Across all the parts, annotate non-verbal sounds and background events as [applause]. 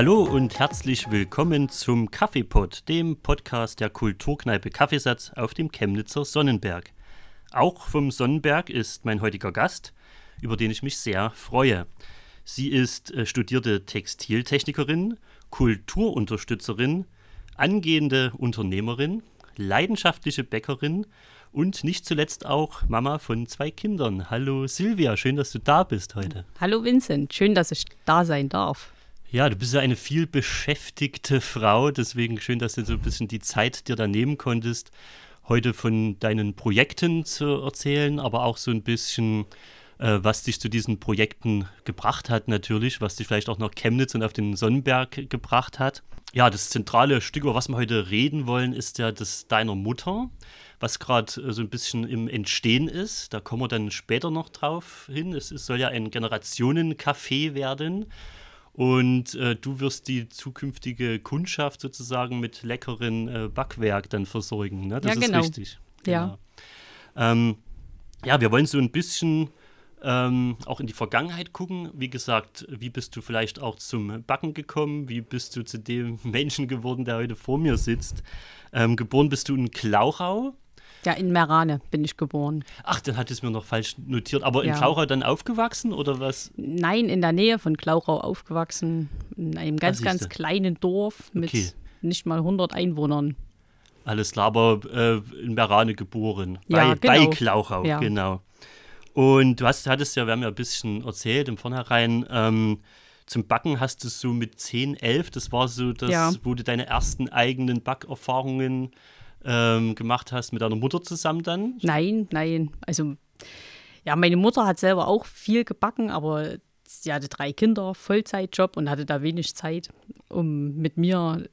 Hallo und herzlich willkommen zum Kaffeepot, dem Podcast der Kulturkneipe Kaffeesatz auf dem Chemnitzer Sonnenberg. Auch vom Sonnenberg ist mein heutiger Gast, über den ich mich sehr freue. Sie ist äh, studierte Textiltechnikerin, Kulturunterstützerin, angehende Unternehmerin, leidenschaftliche Bäckerin und nicht zuletzt auch Mama von zwei Kindern. Hallo Silvia, schön, dass du da bist heute. Hallo Vincent, schön, dass ich da sein darf. Ja, du bist ja eine viel beschäftigte Frau, deswegen schön, dass du so ein bisschen die Zeit dir da nehmen konntest, heute von deinen Projekten zu erzählen, aber auch so ein bisschen, äh, was dich zu diesen Projekten gebracht hat natürlich, was dich vielleicht auch nach Chemnitz und auf den Sonnenberg gebracht hat. Ja, das zentrale Stück, über was wir heute reden wollen, ist ja das deiner Mutter, was gerade äh, so ein bisschen im Entstehen ist. Da kommen wir dann später noch drauf hin. Es, es soll ja ein Generationencafé werden. Und äh, du wirst die zukünftige Kundschaft sozusagen mit leckeren äh, Backwerk dann versorgen. Ne? Das ja, genau. ist richtig. Ja. Genau. Ähm, ja, wir wollen so ein bisschen ähm, auch in die Vergangenheit gucken. Wie gesagt, wie bist du vielleicht auch zum Backen gekommen? Wie bist du zu dem [laughs] Menschen geworden, der heute vor mir sitzt? Ähm, geboren bist du in Klauchau. Ja, in Merane bin ich geboren. Ach, dann hat es mir noch falsch notiert. Aber Ja. in Klauchau dann aufgewachsen oder was? Nein, in der Nähe von Klauchau aufgewachsen, in einem ganz, siehste. ganz kleinen Dorf mit Okay. nicht mal 100 Einwohnern. Alles klar, aber äh, in Merane geboren. Ja, bei, bei genau. Klauchau, Ja. genau. Und du hast, hattest ja, wir haben ja ein bisschen erzählt im Vornherein, ähm, zum Backen hast du so mit 10, 11, das war so das, Ja. wo du deine ersten eigenen Backerfahrungen ähm, gemacht hast mit deiner Mutter zusammen dann. Nein, nein. Also, ja, meine Mutter hat selber auch viel gebacken, aber sie hatte drei Kinder, Vollzeitjob und hatte da wenig Zeit, um mit mir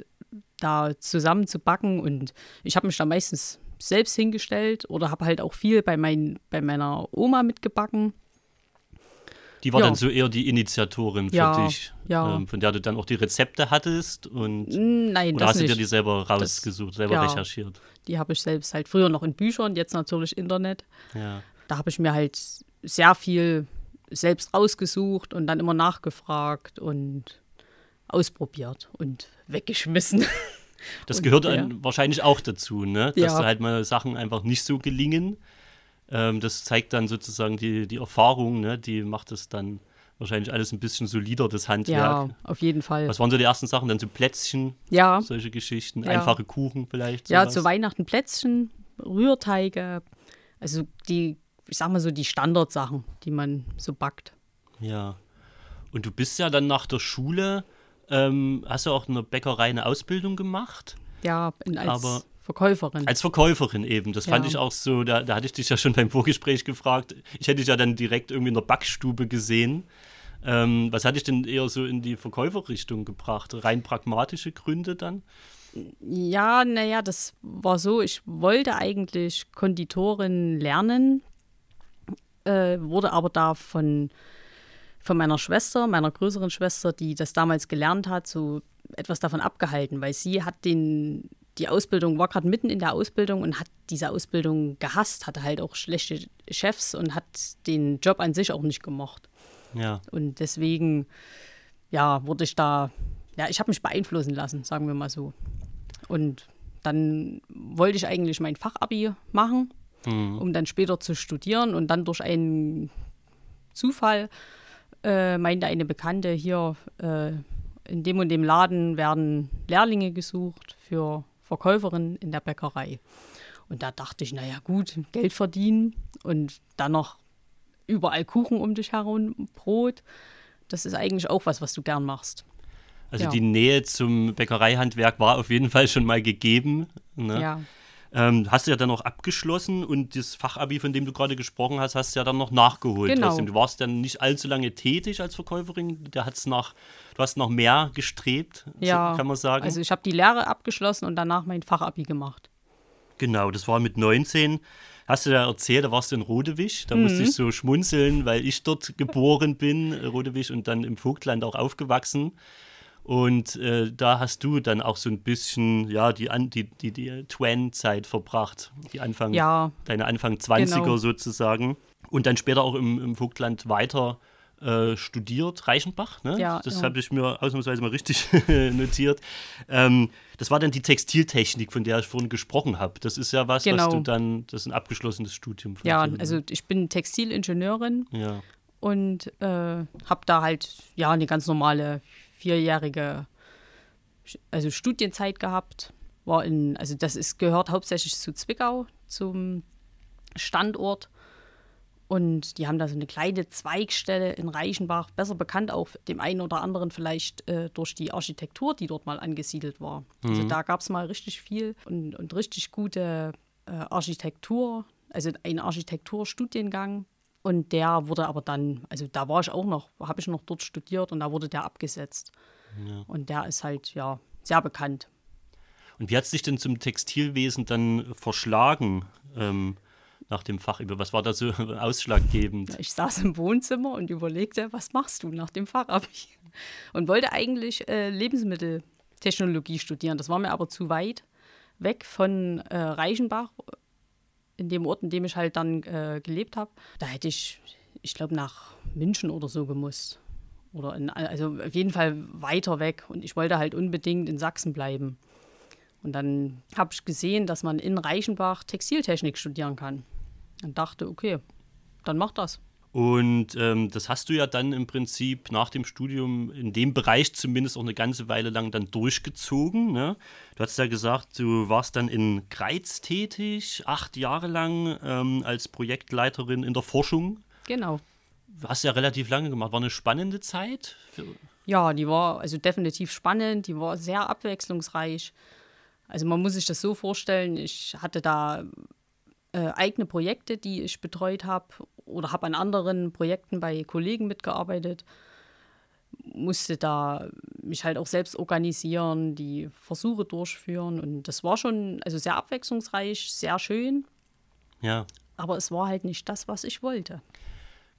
da zusammen zu backen. Und ich habe mich da meistens selbst hingestellt oder habe halt auch viel bei, mein, bei meiner Oma mitgebacken. Die war Ja. dann so eher die Initiatorin für Ja, dich, ja. ähm, von der du dann auch die Rezepte hattest und Nein, oder das hast du dir die selber rausgesucht, selber ja. recherchiert? Die habe ich selbst halt früher noch in Büchern, jetzt natürlich Internet. Da habe ich mir halt sehr viel selbst rausgesucht und dann immer nachgefragt und ausprobiert und weggeschmissen. Das [laughs] Und, gehört wahrscheinlich auch dazu, ne? dass da halt mal Sachen einfach nicht so gelingen. Ähm, das zeigt dann sozusagen die, die Erfahrung, ne? die macht es dann wahrscheinlich alles ein bisschen solider, das Handwerk. ja, auf jeden Fall. Was waren so die ersten Sachen? Dann so Plätzchen, Ja, solche Geschichten, Ja. einfache Kuchen vielleicht. ja sowas. zu Weihnachten Plätzchen, Rührteige, also die, ich sag mal so die Standardsachen, die man so backt. Ja. Und du bist ja dann nach der Schule, ähm, hast du auch in der Bäckerei eine Ausbildung gemacht? Ja, in- als Aber- Verkäuferin. Als Verkäuferin eben. Das fand Ja. ich auch so, da, da hatte ich dich ja schon beim Vorgespräch gefragt. Ich hätte dich ja dann direkt irgendwie in der Backstube gesehen. Ähm, was hat dich denn eher so in die Verkäuferrichtung gebracht? Rein pragmatische Gründe dann? Ja, naja, das war so, ich wollte eigentlich Konditorin lernen, äh, wurde aber da von, von meiner Schwester, meiner größeren Schwester, die das damals gelernt hat, so etwas davon abgehalten, weil sie hat den, die Ausbildung, war gerade mitten in der Ausbildung und hat diese Ausbildung gehasst, hatte halt auch schlechte Chefs und hat den Job an sich auch nicht gemocht. Ja. Und deswegen, ja, wurde ich da, ja, ich habe mich beeinflussen lassen, sagen wir mal so. Und dann wollte ich eigentlich mein Fachabi machen, um dann später zu studieren. Und dann durch einen Zufall äh, meinte eine Bekannte hier, äh, in dem und dem Laden werden Lehrlinge gesucht für Verkäuferin in der Bäckerei. Und da dachte ich, naja gut, Geld verdienen und dann noch überall Kuchen um dich herum, Brot. Das ist eigentlich auch was, was du gern machst. Also Ja. die Nähe zum Bäckereihandwerk war auf jeden Fall schon mal gegeben. Ne? Ja, Ähm, hast du ja dann noch abgeschlossen und das Fachabi, von dem du gerade gesprochen hast, hast du ja dann noch nachgeholt. Genau. Trotzdem. Du warst dann nicht allzu lange tätig als Verkäuferin. Der hat's nach, du hast noch mehr gestrebt, ja. so kann man sagen. Also ich habe die Lehre abgeschlossen und danach mein Fachabi gemacht. Genau, das war mit 19. Hast du ja erzählt, da warst du in Rodewisch. Da musste Mhm. ich so schmunzeln, weil ich dort geboren bin, Rodewisch, und dann im Vogtland auch aufgewachsen. Und äh, da hast du dann auch so ein bisschen, ja, die, die, die, die Twan-Zeit verbracht. Die Anfang, Ja, deine Anfang 20er Genau. sozusagen. Und dann später auch im, im Vogtland weiter äh, studiert, Reichenbach. Ne? Ja, das ja. habe ich mir ausnahmsweise mal richtig [laughs] notiert. Ähm, das war dann die Textiltechnik, von der ich vorhin gesprochen habe. Das ist ja was, Genau. was du dann, das ist ein abgeschlossenes Studium von Ja, dir, ne? also ich bin Textilingenieurin Ja. und äh, habe da halt ja eine ganz normale vierjährige also Studienzeit gehabt. War in, also das ist, gehört hauptsächlich zu Zwickau, zum Standort. Und die haben da so eine kleine Zweigstelle in Reichenbach, besser bekannt auch dem einen oder anderen vielleicht äh, durch die Architektur, die dort mal angesiedelt war. Also da gab es mal richtig viel und, und richtig gute äh, Architektur, also ein Architekturstudiengang. Und der wurde aber dann, also da war ich auch noch, habe ich noch dort studiert und da wurde der abgesetzt. Und der ist halt, ja, sehr bekannt. Und wie hat es dich denn zum Textilwesen dann verschlagen ähm, nach dem Fach? Was war da so [laughs] ausschlaggebend? Ich saß im Wohnzimmer und überlegte, was machst du nach dem Fachabi? [laughs] Und wollte eigentlich äh, Lebensmitteltechnologie studieren. Das war mir aber zu weit weg von äh, Reichenbach, in dem Ort, in dem ich halt dann äh, gelebt habe. Da hätte ich, ich glaube, nach München oder so gemusst. Oder in, also auf jeden Fall weiter weg. Und ich wollte halt unbedingt in Sachsen bleiben. Und dann habe ich gesehen, dass man in Reichenbach Textiltechnik studieren kann. Und dachte, okay, dann mach das. Und ähm, das hast du ja dann im Prinzip nach dem Studium in dem Bereich zumindest auch eine ganze Weile lang dann durchgezogen. Ne? Du hast ja gesagt, du warst dann in Greiz tätig, acht Jahre lang ähm, als Projektleiterin in der Forschung. Genau. Hast ja relativ lange gemacht. War eine spannende Zeit. Ja, die war also definitiv spannend, die war sehr abwechslungsreich. Also man muss sich das so vorstellen, ich hatte da äh, eigene Projekte, die ich betreut habe oder habe an anderen Projekten bei Kollegen mitgearbeitet, musste da mich halt auch selbst organisieren, die Versuche durchführen und das war schon also sehr abwechslungsreich, sehr schön, ja. aber es war halt nicht das, was ich wollte.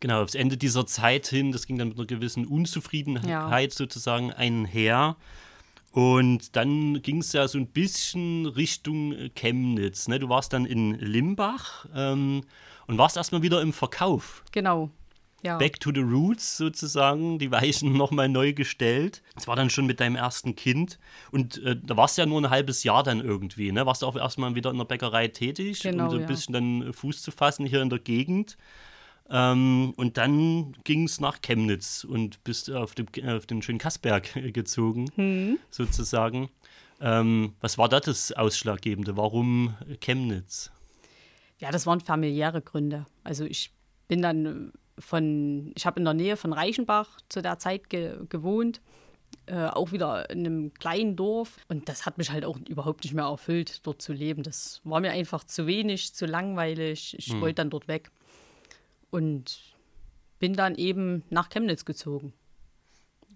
Genau, aufs Ende dieser Zeit hin, das ging dann mit einer gewissen Unzufriedenheit sozusagen einher. Und dann ging es ja so ein bisschen Richtung äh, Chemnitz. Ne? Du warst dann in Limbach ähm, und warst erstmal wieder im Verkauf. Genau. Ja. Back to the Roots sozusagen, die Weichen [laughs] nochmal neu gestellt. Das war dann schon mit deinem ersten Kind. Und äh, da warst du ja nur ein halbes Jahr dann irgendwie. Ne? Warst du auch erstmal wieder in der Bäckerei tätig, Genau, um so ein ja. bisschen dann Fuß zu fassen hier in der Gegend. Ähm, und dann ging es nach Chemnitz und bist auf, dem, auf den schönen Kassberg [laughs] gezogen, Hm. sozusagen. Ähm, was war da das Ausschlaggebende? Warum Chemnitz? Ja, das waren familiäre Gründe. Also ich bin dann von, ich habe in der Nähe von Reichenbach zu der Zeit ge gewohnt, äh, auch wieder in einem kleinen Dorf. Und das hat mich halt auch überhaupt nicht mehr erfüllt, dort zu leben. Das war mir einfach zu wenig, zu langweilig. Ich wollte dann dort weg. Und bin dann eben nach Chemnitz gezogen.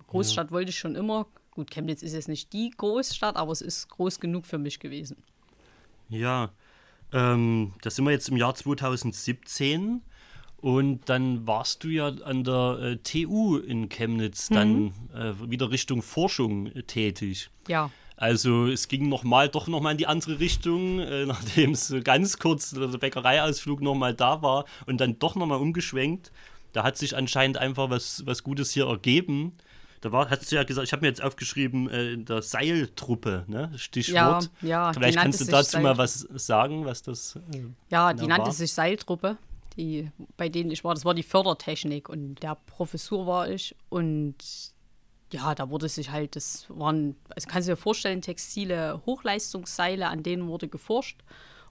Großstadt wollte ich schon immer. Gut, Chemnitz ist jetzt nicht die Großstadt, aber es ist groß genug für mich gewesen. Ja, ähm, da sind wir jetzt im Jahr 2017 und dann warst du ja an der äh, TU in Chemnitz dann äh, wieder Richtung Forschung äh, tätig. Ja, Also es ging noch mal, doch nochmal in die andere Richtung, äh, [laughs] nachdem es so ganz kurz der Bäckereiausflug nochmal da war und dann doch nochmal umgeschwenkt. Da hat sich anscheinend einfach was, was Gutes hier ergeben. Da war, hast du ja gesagt, ich habe mir jetzt aufgeschrieben, äh, in der Seiltruppe, ne? Stichwort. Ja, ja, Vielleicht kannst du dazu mal Seil- was sagen, was das. Äh, Ja, die nannte war. sich Seiltruppe, die, bei denen ich war. Das war die Fördertechnik und der Professur war ich. Und ja, da wurde sich halt, das waren, also kannst du dir vorstellen, textile Hochleistungsseile, an denen wurde geforscht.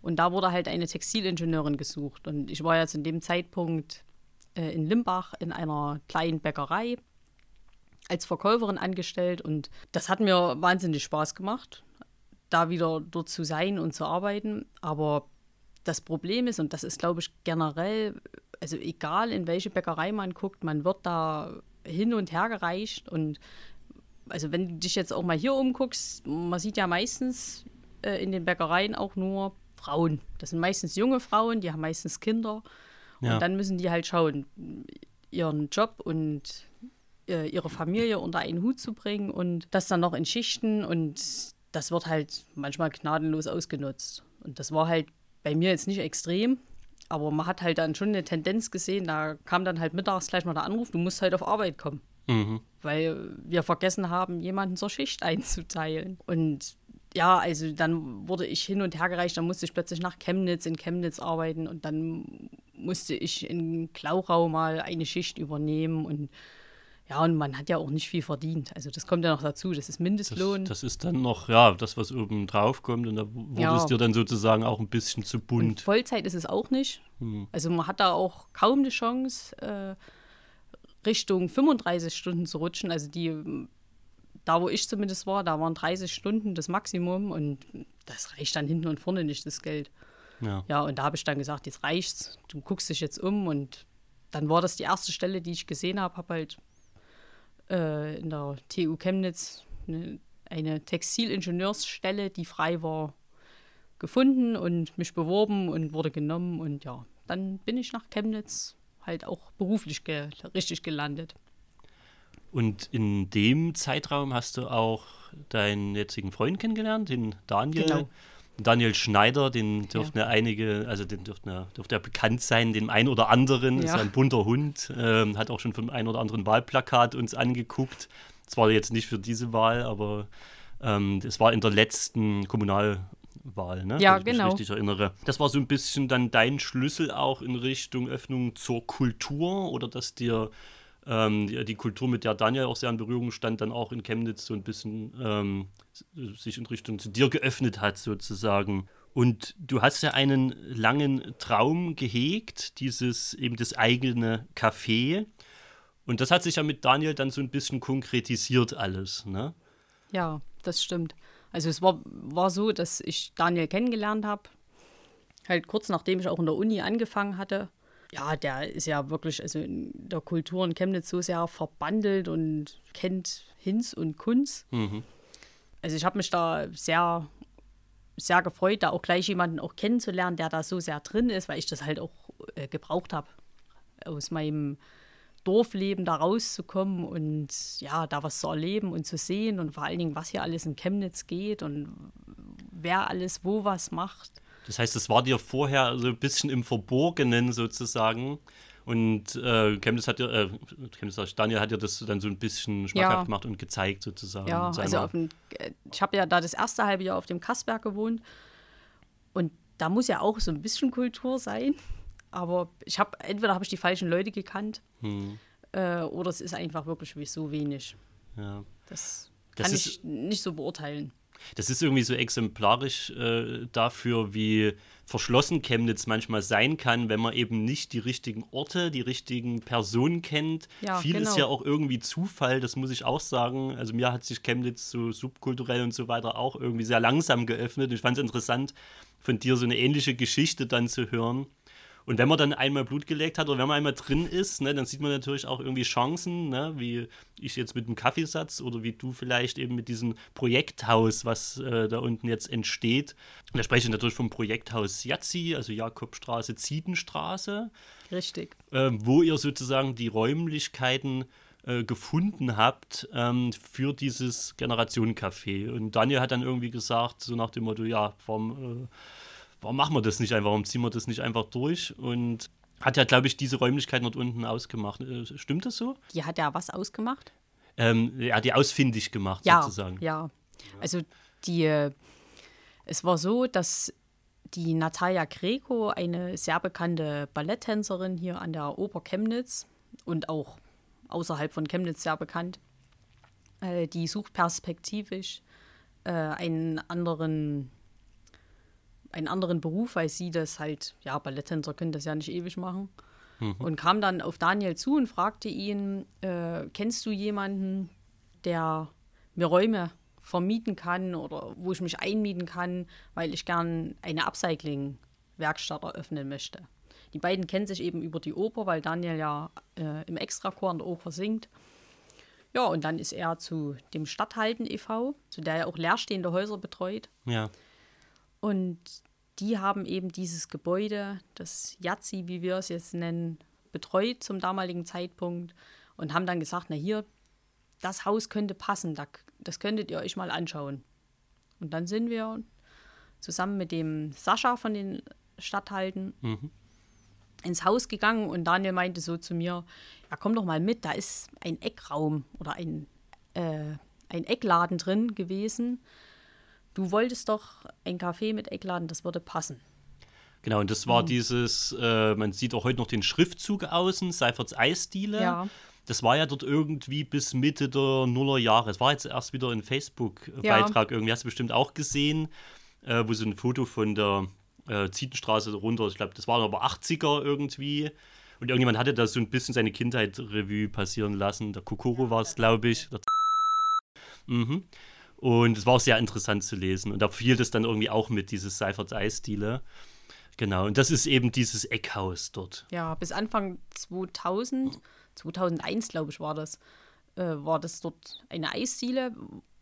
Und da wurde halt eine Textilingenieurin gesucht. Und ich war jetzt in dem Zeitpunkt äh, in Limbach in einer kleinen Bäckerei als Verkäuferin angestellt. Und das hat mir wahnsinnig Spaß gemacht da wieder dort zu sein und zu arbeiten. Aber das Problem ist, und das ist, glaube ich, generell, also egal in welche Bäckerei man guckt, man wird da hin und her gereicht. Und also wenn du dich jetzt auch mal hier umguckst, man sieht ja meistens äh, in den Bäckereien auch nur Frauen. Das sind meistens junge Frauen, die haben meistens Kinder. Ja. Und dann müssen die halt schauen, ihren Job und äh, ihre Familie unter einen Hut zu bringen und das dann noch in Schichten und das wird halt manchmal gnadenlos ausgenutzt. Und das war halt bei mir jetzt nicht extrem, aber man hat halt dann schon eine Tendenz gesehen, da kam dann halt mittags gleich mal der Anruf, du musst halt auf Arbeit kommen. Mhm. Weil wir vergessen haben, jemanden zur Schicht [laughs] einzuteilen. Und ja, also dann wurde ich hin und her gereicht, dann musste ich plötzlich nach Chemnitz, in Chemnitz arbeiten und dann musste ich in Klauchau mal eine Schicht übernehmen und ja, und man hat ja auch nicht viel verdient. Also das kommt ja noch dazu, das ist Mindestlohn. Das, das ist dann noch, ja, das, was oben drauf kommt und da wurde ja. es dir dann sozusagen auch ein bisschen zu bunt. Und Vollzeit ist es auch nicht. Hm. Also man hat da auch kaum eine Chance, äh, Richtung 35 Stunden zu rutschen. Also die, da wo ich zumindest war, da waren 30 Stunden das Maximum und das reicht dann hinten und vorne nicht, das Geld. Ja, ja und da habe ich dann gesagt, jetzt reicht's, du guckst dich jetzt um und dann war das die erste Stelle, die ich gesehen habe, habe halt äh, in der TU Chemnitz eine, eine Textilingenieursstelle, die frei war, gefunden und mich beworben und wurde genommen. Und ja, dann bin ich nach Chemnitz halt auch beruflich ge richtig gelandet. Und in dem Zeitraum hast du auch deinen jetzigen Freund kennengelernt, den Daniel. Genau. Daniel Schneider, den dürften ja. einige, also den dürften dürfte ja bekannt sein, dem einen oder anderen, ja. ist ein bunter Hund, äh, hat auch schon vom einen oder anderen Wahlplakat uns angeguckt. Zwar jetzt nicht für diese Wahl, aber ähm, das war in der letzten Kommunalwahl, ne? Ja, genau. Ich mich richtig erinnere. Das war so ein bisschen dann dein Schlüssel auch in Richtung Öffnung zur Kultur oder dass dir ähm, die, die, Kultur, mit der Daniel auch sehr in Berührung stand, dann auch in Chemnitz so ein bisschen ähm, sich in Richtung zu dir geöffnet hat, sozusagen. Und du hast ja einen langen Traum gehegt, dieses eben das eigene Café. Und das hat sich ja mit Daniel dann so ein bisschen konkretisiert alles, ne? Ja, das stimmt. Also es war, war so, dass ich Daniel kennengelernt habe, halt kurz nachdem ich auch in der Uni angefangen hatte ja, der ist ja wirklich also in der Kultur in Chemnitz so sehr verbandelt und kennt Hinz und Kunz. Mhm. Also ich habe mich da sehr, sehr gefreut, da auch gleich jemanden auch kennenzulernen, der da so sehr drin ist, weil ich das halt auch äh, gebraucht habe, aus meinem Dorfleben da rauszukommen und ja, da was zu erleben und zu sehen und vor allen Dingen, was hier alles in Chemnitz geht und wer alles wo was macht. Das heißt, es war dir vorher so ein bisschen im Verborgenen sozusagen. Und äh, Chemnitz hat ja, äh, Chemnitz, Daniel hat ja das dann so ein bisschen schmackhaft ja. gemacht und gezeigt sozusagen. Ja, also dem, äh, ich habe ja da das erste halbe Jahr auf dem Kastberg gewohnt und da muss ja auch so ein bisschen Kultur sein. Aber ich habe, entweder habe ich die falschen Leute gekannt hm. äh, oder es ist einfach wirklich so wenig. Ja. Das, das kann ich nicht so beurteilen. Das ist irgendwie so exemplarisch äh, dafür, wie verschlossen Chemnitz manchmal sein kann, wenn man eben nicht die richtigen Orte, die richtigen Personen kennt. Ja, Viel genau. ist ja auch irgendwie Zufall, das muss ich auch sagen. Also mir hat sich Chemnitz so subkulturell und so weiter auch irgendwie sehr langsam geöffnet. Ich fand es interessant, von dir so eine ähnliche Geschichte dann zu hören. Und wenn man dann einmal Blut gelegt hat oder wenn man einmal drin ist, ne, dann sieht man natürlich auch irgendwie Chancen, ne, wie ich jetzt mit dem Kaffeesatz oder wie du vielleicht eben mit diesem Projekthaus, was äh, da unten jetzt entsteht. Und da spreche ich natürlich vom Projekthaus Jazzi, also Jakobstraße, Ziedenstraße. Richtig. Äh, wo ihr sozusagen die Räumlichkeiten äh, gefunden habt ähm, für dieses Generationencafé. Und Daniel hat dann irgendwie gesagt, so nach dem Motto, ja, vom äh, warum machen wir das nicht einfach, warum ziehen wir das nicht einfach durch? Und hat ja, glaube ich, diese Räumlichkeiten dort unten ausgemacht. Äh, stimmt das so? Die hat ja was ausgemacht? Ähm, ja, die ausfindig gemacht ja, sozusagen. Ja, also die, äh, es war so, dass die Natalia Greco, eine sehr bekannte Balletttänzerin hier an der Oper Chemnitz und auch außerhalb von Chemnitz sehr bekannt, äh, die sucht perspektivisch einen anderen einen anderen Beruf, weil sie das halt, ja, Balletttänzer können das ja nicht ewig machen. Mhm. Und kam dann auf Daniel zu und fragte ihn, äh, kennst du jemanden, der mir Räume vermieten kann oder wo ich mich einmieten kann, weil ich gern eine Upcycling-Werkstatt eröffnen möchte. Die beiden kennen sich eben über die Oper, weil Daniel ja äh, im Extrachor an der Oper singt. Ja, und dann ist er zu dem Stadthalten e.V., zu der er auch leerstehende Häuser betreut. Ja. Und die haben eben dieses Gebäude, das Yazzi, wie wir es jetzt nennen, betreut zum damaligen Zeitpunkt und haben dann gesagt, na hier, das Haus könnte passen, das könntet ihr euch mal anschauen. Und dann sind wir zusammen mit dem Sascha von den Stadthalten, mhm. ins Haus gegangen und Daniel meinte so zu mir, ja komm doch mal mit, da ist ein Eckraum oder ein, äh, ein Eckladen drin gewesen. Du wolltest doch ein Café mit Eckladen, das würde passen. Genau, und das war mhm. dieses, äh, man sieht auch heute noch den Schriftzug außen, Seiferts Eisdiele. Ja. Das war ja dort irgendwie bis Mitte der Nullerjahre. Es war jetzt erst wieder ein Facebook-Beitrag, ja. irgendwie hast du bestimmt auch gesehen, äh, wo so ein Foto von der äh, Zietenstraße runter, ich glaube, das war aber 80er irgendwie. Und irgendjemand hatte da so ein bisschen seine Kindheit Revue passieren lassen. Der Kokoro war es, glaube ich. Mhm. Und es war auch sehr interessant zu lesen. Und da fiel das dann irgendwie auch mit, dieses Seiferts Eisdiele. Genau, und das ist eben dieses Eckhaus dort. Ja, bis Anfang 2000, 2001 glaube ich war das, äh, war das dort eine Eisdiele,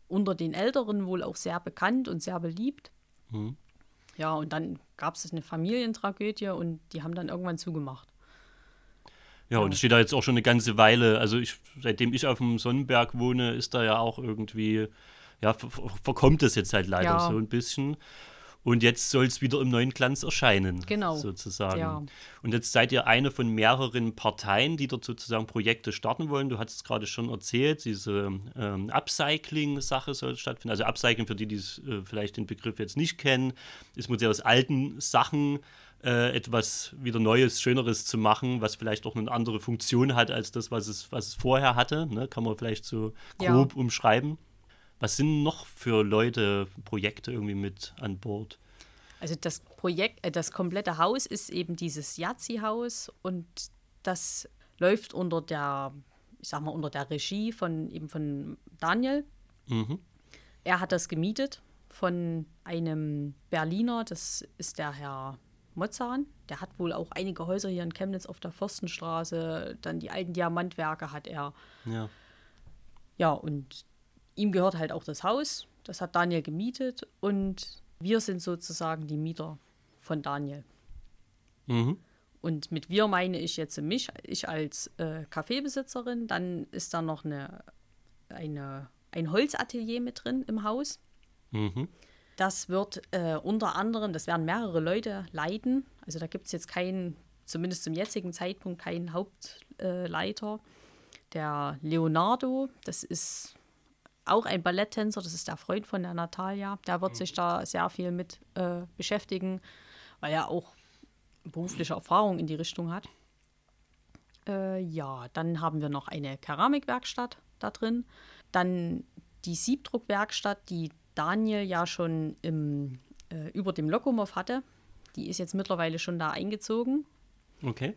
unter den Älteren wohl auch sehr bekannt und sehr beliebt. Mhm. Ja, und dann gab es eine Familientragödie und die haben dann irgendwann zugemacht. Ja, und es steht da jetzt auch schon eine ganze Weile. Also ich, seitdem ich auf dem Sonnenberg wohne, ist da ja auch irgendwie, ja, verkommt es jetzt halt leider ja. so ein bisschen. Und jetzt soll es wieder im neuen Glanz erscheinen. Genau. Sozusagen. Ja. Und jetzt seid ihr eine von mehreren Parteien, die dort sozusagen Projekte starten wollen. Du hast es gerade schon erzählt, diese ähm, Upcycling-Sache soll stattfinden. Also Upcycling, für die, die äh, vielleicht den Begriff jetzt nicht kennen, ist Modell aus alten Sachen äh, etwas wieder Neues, Schöneres zu machen, was vielleicht auch eine andere Funktion hat als das, was es, was es vorher hatte. Ne? Kann man vielleicht so grob ja. umschreiben. Was sind noch für Leute, Projekte irgendwie mit an Bord? Also das Projekt, äh, das komplette Haus ist eben dieses Yazzi-Haus und das läuft unter der, ich sag mal, unter der Regie von eben von Daniel. Mhm. Er hat das gemietet von einem Berliner, das ist der Herr Mozan. Der hat wohl auch einige Häuser hier in Chemnitz auf der Forstenstraße, dann die alten Diamantwerke hat er. Ja. Ja, und ihm gehört halt auch das Haus. Das hat Daniel gemietet und wir sind sozusagen die Mieter von Daniel. Mhm. Und mit wir meine ich jetzt mich, ich als äh, Kaffeebesitzerin. Dann ist da noch eine, eine, ein Holzatelier mit drin im Haus. Mhm. Das wird äh, unter anderem, das werden mehrere Leute leiten. Also da gibt es jetzt keinen, zumindest zum jetzigen Zeitpunkt, keinen Hauptleiter. Äh, der Leonardo, das ist auch ein Balletttänzer, das ist der Freund von der Natalia. Der wird sich da sehr viel mit äh, beschäftigen, weil er auch berufliche Erfahrung in die Richtung hat. Äh, ja, dann haben wir noch eine Keramikwerkstatt da drin. Dann die Siebdruckwerkstatt, die Daniel ja schon im, äh, über dem Lokomov hatte. Die ist jetzt mittlerweile schon da eingezogen. Okay.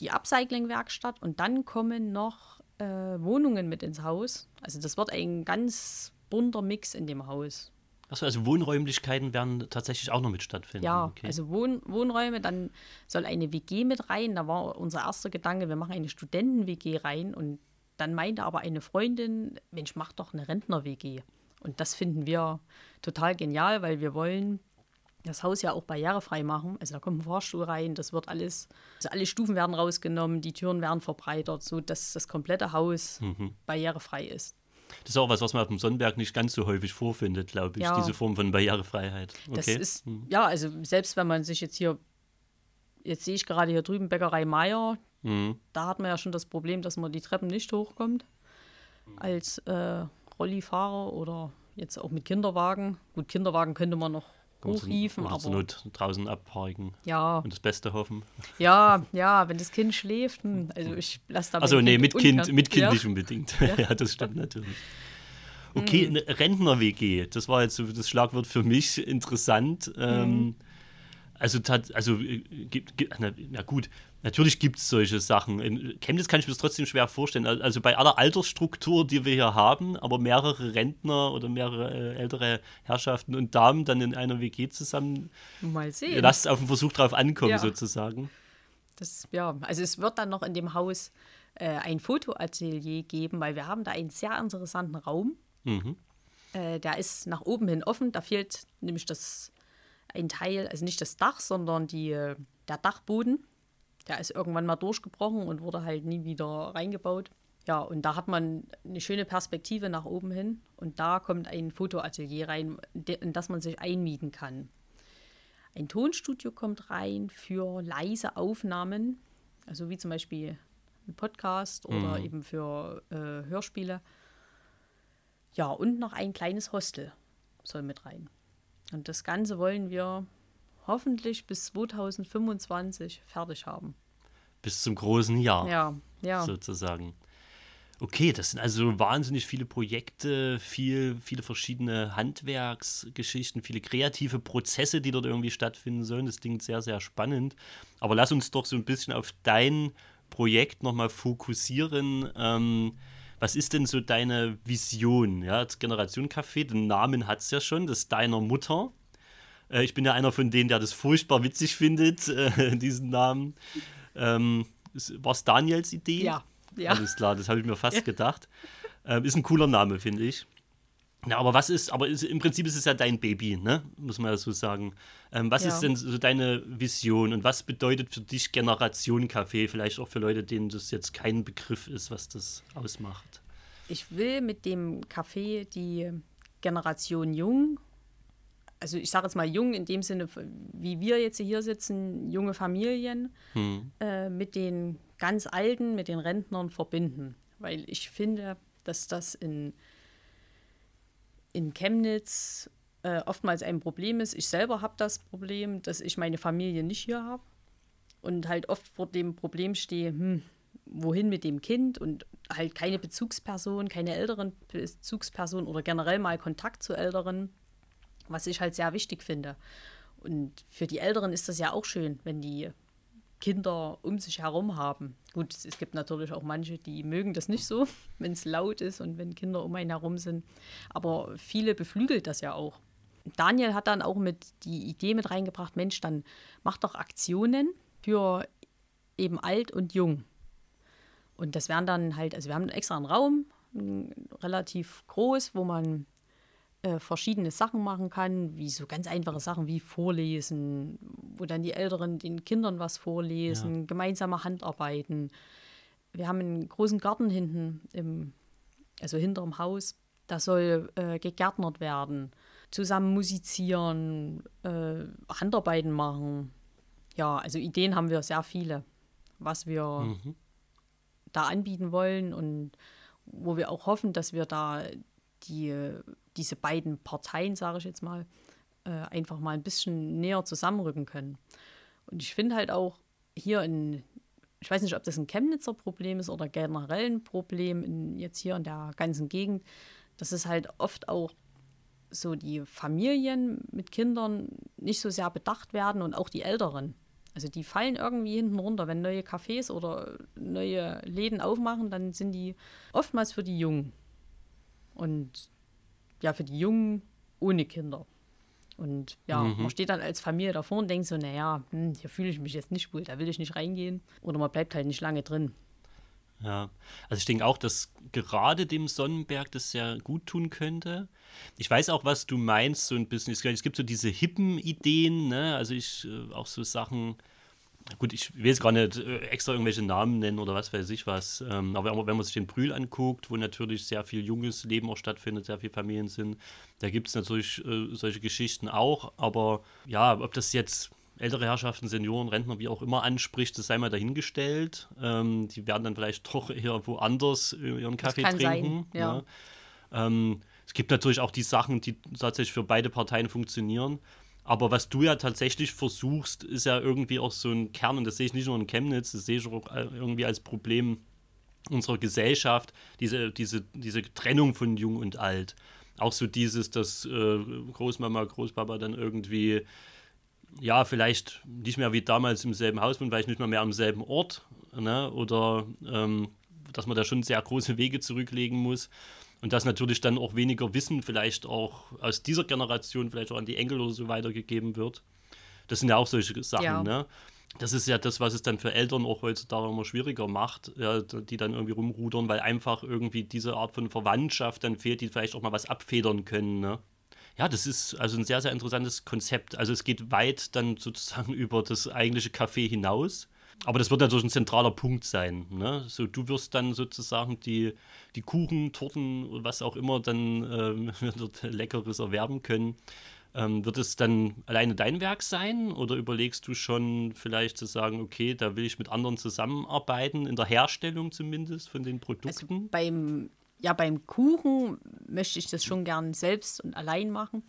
Die Upcycling-Werkstatt und dann kommen noch äh, Wohnungen mit ins Haus. Also das wird ein ganz bunter Mix in dem Haus. Achso, also Wohnräumlichkeiten werden tatsächlich auch noch mit stattfinden. Ja, okay. also Wohn Wohnräume, dann soll eine WG mit rein. Da war unser erster Gedanke, wir machen eine Studenten-WG rein. Und dann meinte aber eine Freundin, Mensch, mach doch eine Rentner-WG. Und das finden wir total genial, weil wir wollen das Haus ja auch barrierefrei machen. Also da kommt ein Fahrstuhl rein, das wird alles, also alle Stufen werden rausgenommen, die Türen werden verbreitert, sodass das komplette Haus mhm. barrierefrei ist. Das ist auch was, was man auf dem Sonnenberg nicht ganz so häufig vorfindet, glaube ich, ja. diese Form von Barrierefreiheit. Okay. Das ist, mhm. ja, also selbst wenn man sich jetzt hier, jetzt sehe ich gerade hier drüben Bäckerei Meier, mhm. da hat man ja schon das Problem, dass man die Treppen nicht hochkommt als äh, Rollifahrer oder jetzt auch mit Kinderwagen. Gut, Kinderwagen könnte man noch hochriefen. Oder zur Not draußen abparken. Ja. Und das Beste hoffen. Ja, ja, wenn das Kind schläft. Hm, also ich lasse da Also nee, kind mit Kind, mit kind ja. nicht unbedingt. Ja. [laughs] ja, das stimmt natürlich. Okay, hm. eine Rentner-WG, das war jetzt so das Schlagwort für mich interessant. Mhm. Ähm, also, also äh, na, na gut, Natürlich gibt es solche Sachen. In Chemnitz kann ich mir das trotzdem schwer vorstellen. Also bei aller Altersstruktur, die wir hier haben, aber mehrere Rentner oder mehrere äh, ältere Herrschaften und Damen dann in einer WG zusammen. Mal sehen. Lasst es auf den Versuch drauf ankommen, ja. sozusagen. Das, ja, also es wird dann noch in dem Haus äh, ein Fotoatelier geben, weil wir haben da einen sehr interessanten Raum. Mhm. Äh, der ist nach oben hin offen. Da fehlt nämlich das ein Teil, also nicht das Dach, sondern die, äh, der Dachboden der ist irgendwann mal durchgebrochen und wurde halt nie wieder reingebaut. Ja, und da hat man eine schöne Perspektive nach oben hin und da kommt ein Fotoatelier rein, in das man sich einmieten kann. Ein Tonstudio kommt rein für leise Aufnahmen, also wie zum Beispiel ein Podcast oder mhm. eben für äh, Hörspiele. Ja, und noch ein kleines Hostel soll mit rein. Und das Ganze wollen wir hoffentlich bis 2025 fertig haben. Bis zum großen Jahr. Ja, ja. Sozusagen. Okay, das sind also wahnsinnig viele Projekte, viel, viele verschiedene Handwerksgeschichten, viele kreative Prozesse, die dort irgendwie stattfinden sollen. Das klingt sehr, sehr spannend. Aber lass uns doch so ein bisschen auf dein Projekt nochmal fokussieren. Ähm, was ist denn so deine Vision? Ja, das Generation Café, den Namen hat es ja schon, das ist deiner Mutter. Äh, ich bin ja einer von denen, der das furchtbar witzig findet, äh, [laughs] diesen Namen. Ähm, War es Daniels Idee? Ja. Ja. Alles klar, das habe ich mir fast [laughs] gedacht. Ähm, ist ein cooler Name, finde ich. Ja, aber was ist, aber ist, im Prinzip ist es ja dein Baby, ne? Muss man ja so sagen. Ähm, was ja. ist denn so deine Vision und was bedeutet für dich Generation Kaffee? Vielleicht auch für Leute, denen das jetzt kein Begriff ist, was das ausmacht. Ich will mit dem Kaffee die Generation Jung, also ich sage jetzt mal jung in dem Sinne, wie wir jetzt hier sitzen, junge Familien, hm. äh, mit den ganz Alten mit den Rentnern verbinden. Weil ich finde, dass das in, in Chemnitz äh, oftmals ein Problem ist. Ich selber habe das Problem, dass ich meine Familie nicht hier habe und halt oft vor dem Problem stehe, hm, wohin mit dem Kind und halt keine Bezugsperson, keine älteren Bezugsperson oder generell mal Kontakt zu Älteren, was ich halt sehr wichtig finde. Und für die Älteren ist das ja auch schön, wenn die Kinder um sich herum haben. Gut, es gibt natürlich auch manche, die mögen das nicht so, [laughs] wenn es laut ist und wenn Kinder um einen herum sind. Aber viele beflügelt das ja auch. Daniel hat dann auch mit die Idee mit reingebracht, Mensch, dann mach doch Aktionen für eben alt und jung. Und das wären dann halt, also wir haben extra einen Raum, relativ groß, wo man äh, verschiedene Sachen machen kann, wie so ganz einfache Sachen wie Vorlesen, wo dann die Älteren den Kindern was vorlesen, ja. gemeinsame Handarbeiten. Wir haben einen großen Garten hinten, im, also hinterm Haus. Da soll äh, gegärtnert werden, zusammen musizieren, äh, Handarbeiten machen. Ja, also Ideen haben wir sehr viele, was wir mhm. da anbieten wollen und wo wir auch hoffen, dass wir da die diese beiden Parteien, sage ich jetzt mal, äh, einfach mal ein bisschen näher zusammenrücken können. Und ich finde halt auch hier in, ich weiß nicht, ob das ein Chemnitzer Problem ist oder generell ein Problem in, jetzt hier in der ganzen Gegend, dass es halt oft auch so die Familien mit Kindern nicht so sehr bedacht werden und auch die Älteren. Also die fallen irgendwie hinten runter. Wenn neue Cafés oder neue Läden aufmachen, dann sind die oftmals für die Jungen. Und ja, für die Jungen ohne Kinder. Und ja, mhm. man steht dann als Familie davor und denkt so, naja, hm, hier fühle ich mich jetzt nicht wohl, da will ich nicht reingehen. Oder man bleibt halt nicht lange drin. Ja, also ich denke auch, dass gerade dem Sonnenberg das sehr gut tun könnte. Ich weiß auch, was du meinst, so ein bisschen. Es gibt so diese hippen Ideen, ne? Also ich äh, auch so Sachen, gut, ich will jetzt gar nicht äh, extra irgendwelche Namen nennen oder was weiß ich was, ähm, aber wenn man sich den Brühl anguckt, wo natürlich sehr viel junges Leben auch stattfindet, sehr viele Familien sind, da gibt es natürlich äh, solche Geschichten auch, aber ja, ob das jetzt ältere Herrschaften, Senioren, Rentner, wie auch immer anspricht, das sei mal dahingestellt. Ähm, die werden dann vielleicht doch eher woanders äh, ihren Kaffee trinken. Sein, ja. Ja. Ähm, es gibt natürlich auch die Sachen, die tatsächlich für beide Parteien funktionieren. Aber was du ja tatsächlich versuchst, ist ja irgendwie auch so ein Kern, und das sehe ich nicht nur in Chemnitz, das sehe ich auch irgendwie als Problem unserer Gesellschaft, diese, diese, diese Trennung von Jung und Alt. Auch so dieses, dass äh, Großmama, Großpapa dann irgendwie, ja, vielleicht nicht mehr wie damals im selben Haus wohnen, vielleicht nicht mehr, mehr am selben Ort, ne? oder ähm, dass man da schon sehr große Wege zurücklegen muss. Und dass natürlich dann auch weniger Wissen vielleicht auch aus dieser Generation vielleicht auch an die Enkel oder so weitergegeben wird. Das sind ja auch solche Sachen, ja. ne? Das ist ja das, was es dann für Eltern auch heutzutage immer schwieriger macht, ja, die dann irgendwie rumrudern, weil einfach irgendwie diese Art von Verwandtschaft dann fehlt, die vielleicht auch mal was abfedern können, ne? Ja, das ist also ein sehr, sehr interessantes Konzept. Also es geht weit dann sozusagen [laughs] über das eigentliche Café hinaus. Aber das wird natürlich ein zentraler Punkt sein. Ne? So, du wirst dann sozusagen die, die Kuchen, Torten, was auch immer dann ähm, [laughs] Leckeres erwerben können. Ähm, wird es dann alleine dein Werk sein oder überlegst du schon vielleicht zu sagen, okay, da will ich mit anderen zusammenarbeiten, in der Herstellung zumindest von den Also Produkten? beim, ja, beim Kuchen möchte ich das schon gern selbst und allein machen,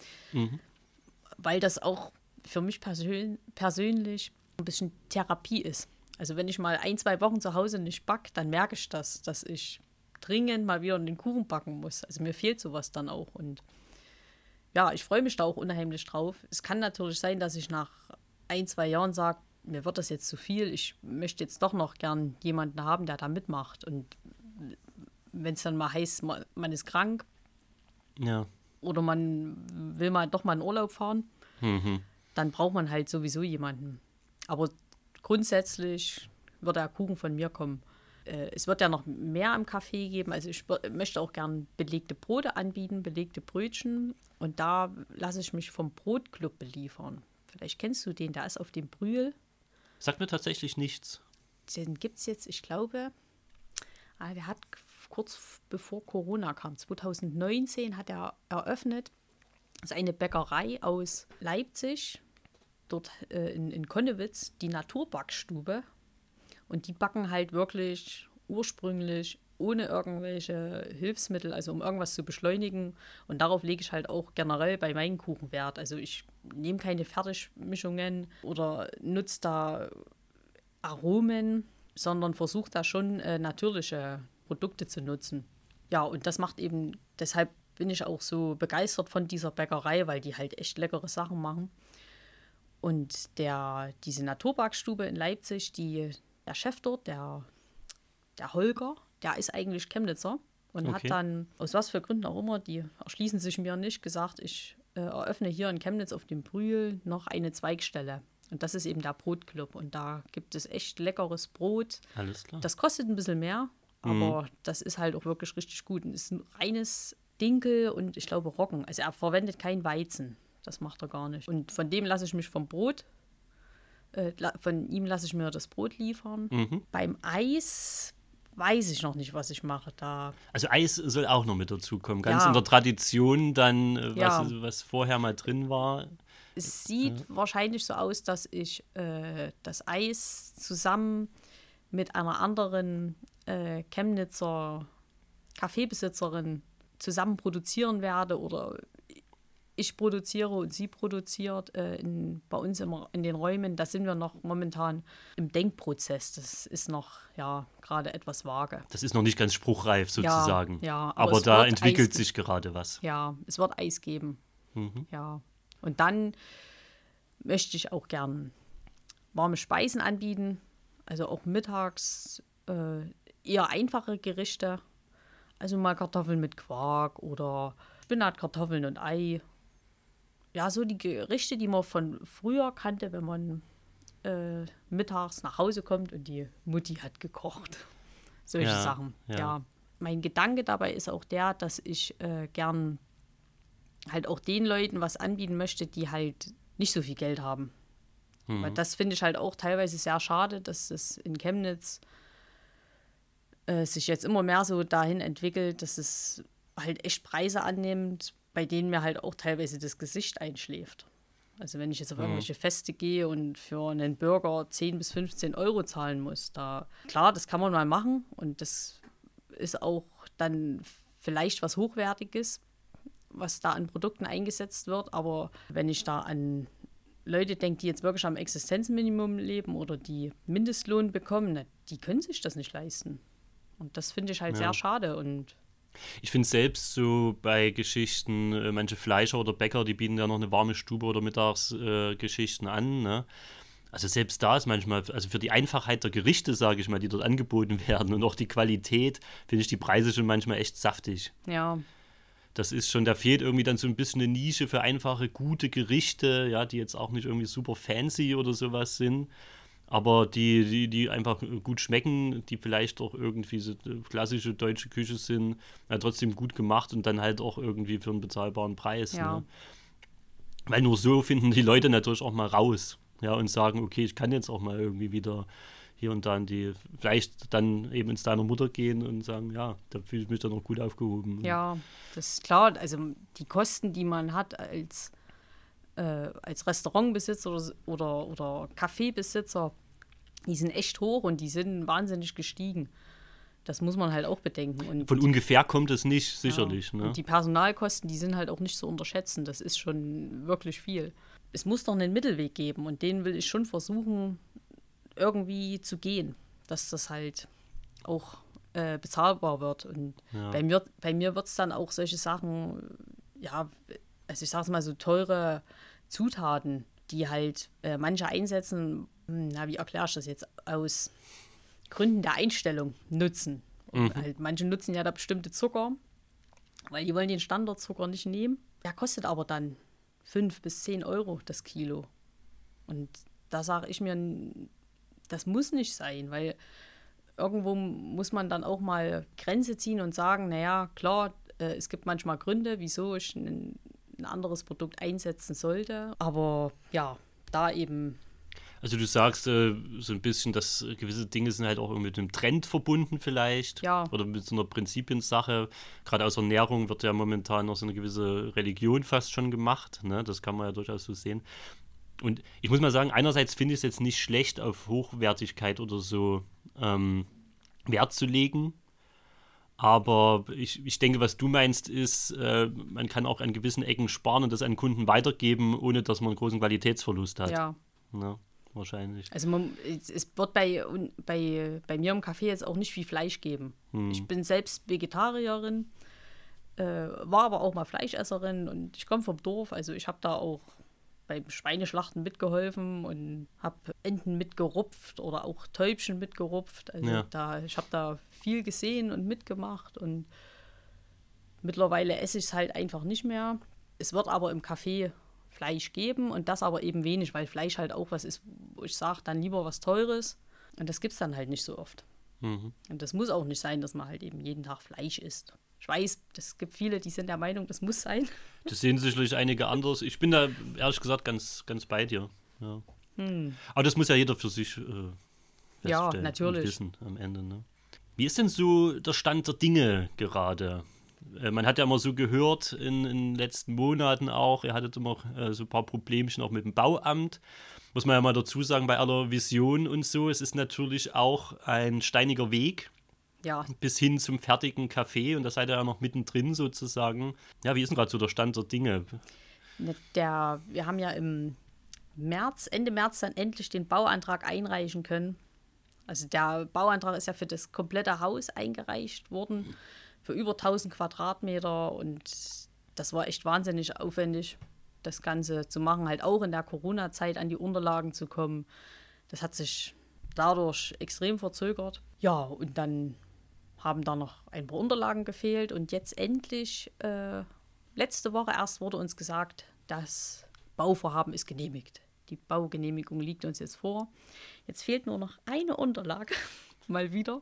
weil das auch für mich persön persönlich ein bisschen Therapie ist. Also wenn ich mal ein, zwei Wochen zu Hause nicht backe, dann merke ich das, dass ich dringend mal wieder den Kuchen backen muss. Also mir fehlt sowas dann auch. Und ja, ich freue mich da auch unheimlich drauf. Es kann natürlich sein, dass ich nach ein, zwei Jahren sage, mir wird das jetzt zu viel. Ich möchte jetzt doch noch gern jemanden haben, der da mitmacht. Und wenn es dann mal heißt, ma- man ist krank ja. oder man will mal doch mal in Urlaub fahren, Mhm. dann braucht man halt sowieso jemanden. Aber grundsätzlich wird der Kuchen von mir kommen. Äh, Es wird ja noch mehr im Café geben. Also ich möchte auch gern belegte Brote anbieten, belegte Brötchen. Und da lasse ich mich vom Brotclub beliefern. Vielleicht kennst du den, der ist auf dem Brühl. Sagt mir tatsächlich nichts. Den gibt es jetzt, ich glaube, ah, der hat kurz bevor Corona kam, 2019 hat er eröffnet. Das ist eine Bäckerei aus Leipzig, dort äh, in, in Konnewitz, die Naturbackstube. Und die backen halt wirklich ursprünglich ohne irgendwelche Hilfsmittel, also um irgendwas zu beschleunigen. Und darauf lege ich halt auch generell bei meinen Kuchen Wert. Also ich nehme keine Fertigmischungen oder nutze da Aromen, sondern versuche da schon äh, natürliche Produkte zu nutzen. Ja, und das macht eben, deshalb bin ich auch so begeistert von dieser Bäckerei, weil die halt echt leckere Sachen machen. Und der, diese Naturbackstube in Leipzig, die, der Chef dort, der, der Holger, der ist eigentlich Chemnitzer und Okay. hat dann, aus was für Gründen auch immer, die erschließen sich mir nicht, gesagt, ich äh, eröffne hier in Chemnitz auf dem Brühl noch eine Zweigstelle. Und das ist eben der Brotclub. Und da gibt es echt leckeres Brot. Alles klar. Das kostet ein bisschen mehr, aber das ist halt auch wirklich richtig gut. Und ist ein reines Dinkel und ich glaube Roggen. Also er verwendet kein Weizen. Das macht er gar nicht. Und von dem lasse ich mich vom Brot, äh, von ihm lasse ich mir das Brot liefern. Mhm. Beim Eis weiß ich noch nicht, was ich mache. Da Also Eis soll auch noch mit dazukommen. Ganz Ja. in der Tradition dann, äh, was, Ja. was vorher mal drin war. Es sieht wahrscheinlich so aus, dass ich äh, das Eis zusammen mit einer anderen äh, Chemnitzer Kaffeebesitzerin zusammen produzieren werde oder ich produziere und sie produziert äh, in, bei uns im, in den Räumen. Da sind wir noch momentan im Denkprozess. Das ist noch ja gerade etwas vage. Das ist noch nicht ganz spruchreif sozusagen. ja, aber aber es da entwickelt Eis- sich gerade was. Ja, es wird Eis geben. Mhm. Ja. Und dann möchte ich auch gern warme Speisen anbieten. Also auch mittags äh, eher einfache Gerichte. Also mal Kartoffeln mit Quark oder Spinat, Kartoffeln und Ei. Ja, so die Gerichte, die man von früher kannte, wenn man äh, mittags nach Hause kommt und die Mutti hat gekocht. [laughs] Solche Ja, Sachen. ja. Ja. Mein Gedanke dabei ist auch der, dass ich äh, gern halt auch den Leuten was anbieten möchte, die halt nicht so viel Geld haben. Weil das finde ich halt auch teilweise sehr schade, dass es in Chemnitz äh, sich jetzt immer mehr so dahin entwickelt, dass es halt echt Preise annimmt, bei denen mir halt auch teilweise das Gesicht einschläft. Also wenn ich jetzt auf irgendwelche Feste gehe und für einen Burger 10 bis 15 Euro zahlen muss, da klar, das kann man mal machen und das ist auch dann vielleicht was Hochwertiges, was da an Produkten eingesetzt wird. Aber wenn ich da an Leute denke, die jetzt wirklich am Existenzminimum leben oder die Mindestlohn bekommen, na, die können sich das nicht leisten. Und das finde ich halt Ja. sehr schade. Und Ich finde selbst so bei Geschichten, äh, manche Fleischer oder Bäcker, die bieten ja noch eine warme Stube oder Mittagsgeschichten äh, an. Ne? Also selbst da ist manchmal, also für die Einfachheit der Gerichte, sage ich mal, die dort angeboten [laughs] werden und auch die Qualität, finde ich die Preise schon manchmal echt saftig. ja, Das ist schon, da fehlt irgendwie dann so ein bisschen eine Nische für einfache, gute Gerichte, ja, die jetzt auch nicht irgendwie super fancy oder sowas sind, aber die, die, die einfach gut schmecken, die vielleicht auch irgendwie so klassische deutsche Küche sind, ja, trotzdem gut gemacht und dann halt auch irgendwie für einen bezahlbaren Preis. Ja. Ne? Weil nur so finden die Leute natürlich auch mal raus, ja, und sagen, okay, ich kann jetzt auch mal irgendwie wieder hier und da in die, vielleicht dann eben ins deiner Mutter gehen und sagen, ja, da fühle ich mich dann auch gut aufgehoben. ja, das ist klar. Also die Kosten, die man hat als äh, als Restaurantbesitzer oder, oder, oder Kaffeebesitzer, die sind echt hoch und die sind wahnsinnig gestiegen. Das muss man halt auch bedenken. Und Von ungefähr kommt es nicht, sicherlich. ja, Ne? Und die Personalkosten, die sind halt auch nicht zu unterschätzen. Das ist schon wirklich viel. Es muss doch einen Mittelweg geben und den will ich schon versuchen, irgendwie zu gehen, dass das halt auch äh, bezahlbar wird. Und Ja. bei mir, bei mir wird es dann auch solche Sachen, ja, also ich sage es mal so teure Zutaten, die halt äh, manche einsetzen, hm, na, wie erkläre ich das jetzt, aus Gründen der Einstellung nutzen. Und halt, manche nutzen ja da bestimmte Zucker, weil die wollen den Standardzucker nicht nehmen. Der kostet aber dann 5 bis 10 Euro das Kilo. Und da sage ich mir, das muss nicht sein, weil irgendwo muss man dann auch mal Grenze ziehen und sagen, naja, klar, äh, es gibt manchmal Gründe, wieso ich ein, ein anderes Produkt einsetzen sollte. Aber ja, da eben, Also du sagst äh, so ein bisschen, dass gewisse Dinge sind halt auch irgendwie mit einem Trend verbunden vielleicht. Ja. Oder mit so einer Prinzipiensache. Gerade aus Ernährung wird ja momentan noch so eine gewisse Religion fast schon gemacht. Ne? Das kann man ja durchaus so sehen. Und ich muss mal sagen, einerseits finde ich es jetzt nicht schlecht, auf Hochwertigkeit oder so ähm, Wert zu legen. Aber ich, ich denke, was du meinst, ist, äh, man kann auch an gewissen Ecken sparen und das an Kunden weitergeben, ohne dass man einen großen Qualitätsverlust hat. ja. Ne? Wahrscheinlich. Also man, es, wird bei, bei, bei mir im Café jetzt auch nicht viel Fleisch geben. Ich bin selbst Vegetarierin, äh, war aber auch mal Fleischesserin und ich komme vom Dorf. Also ich habe da auch beim Schweineschlachten mitgeholfen und habe Enten mitgerupft oder auch Täubchen mitgerupft. Also Ja. da, ich habe da viel gesehen und mitgemacht und mittlerweile esse ich es halt einfach nicht mehr. Es wird aber im Café Fleisch geben und das aber eben wenig, weil Fleisch halt auch was ist, wo ich sage, dann lieber was Teures. Und das gibt es dann halt nicht so oft. Mhm. Und das muss auch nicht sein, dass man halt eben jeden Tag Fleisch isst. Ich weiß, es gibt viele, die sind der Meinung, das muss sein. [laughs] Das sehen sicherlich einige anders. Ich bin da ehrlich gesagt ganz, ganz bei dir. Ja. Aber das muss ja jeder für sich äh, Hm. Ja, natürlich. wissen am Ende. Ne? Wie ist denn so der Stand der Dinge gerade? Äh, man hat ja immer so gehört in, in den letzten Monaten auch, ihr hattet immer äh, so ein paar Problemchen auch mit dem Bauamt. Muss man ja mal dazu sagen, bei aller Vision und so, es ist natürlich auch ein steiniger Weg Ja, bis hin zum fertigen Café und da seid ihr ja noch mittendrin sozusagen. Ja, wie ist denn gerade so der Stand der Dinge? ne, der, wir haben ja im März, Ende März dann endlich den Bauantrag einreichen können. Also der Bauantrag ist ja für das komplette Haus eingereicht worden, für über 1000 Quadratmeter und das war echt wahnsinnig aufwendig, das Ganze zu machen, halt auch in der Corona-Zeit an die Unterlagen zu kommen. Das hat sich dadurch extrem verzögert. Ja, und dann haben da noch ein paar Unterlagen gefehlt und jetzt endlich, äh, letzte Woche erst wurde uns gesagt, das Bauvorhaben ist genehmigt. Die Baugenehmigung liegt uns jetzt vor. Jetzt fehlt nur noch eine Unterlage, [laughs] mal wieder.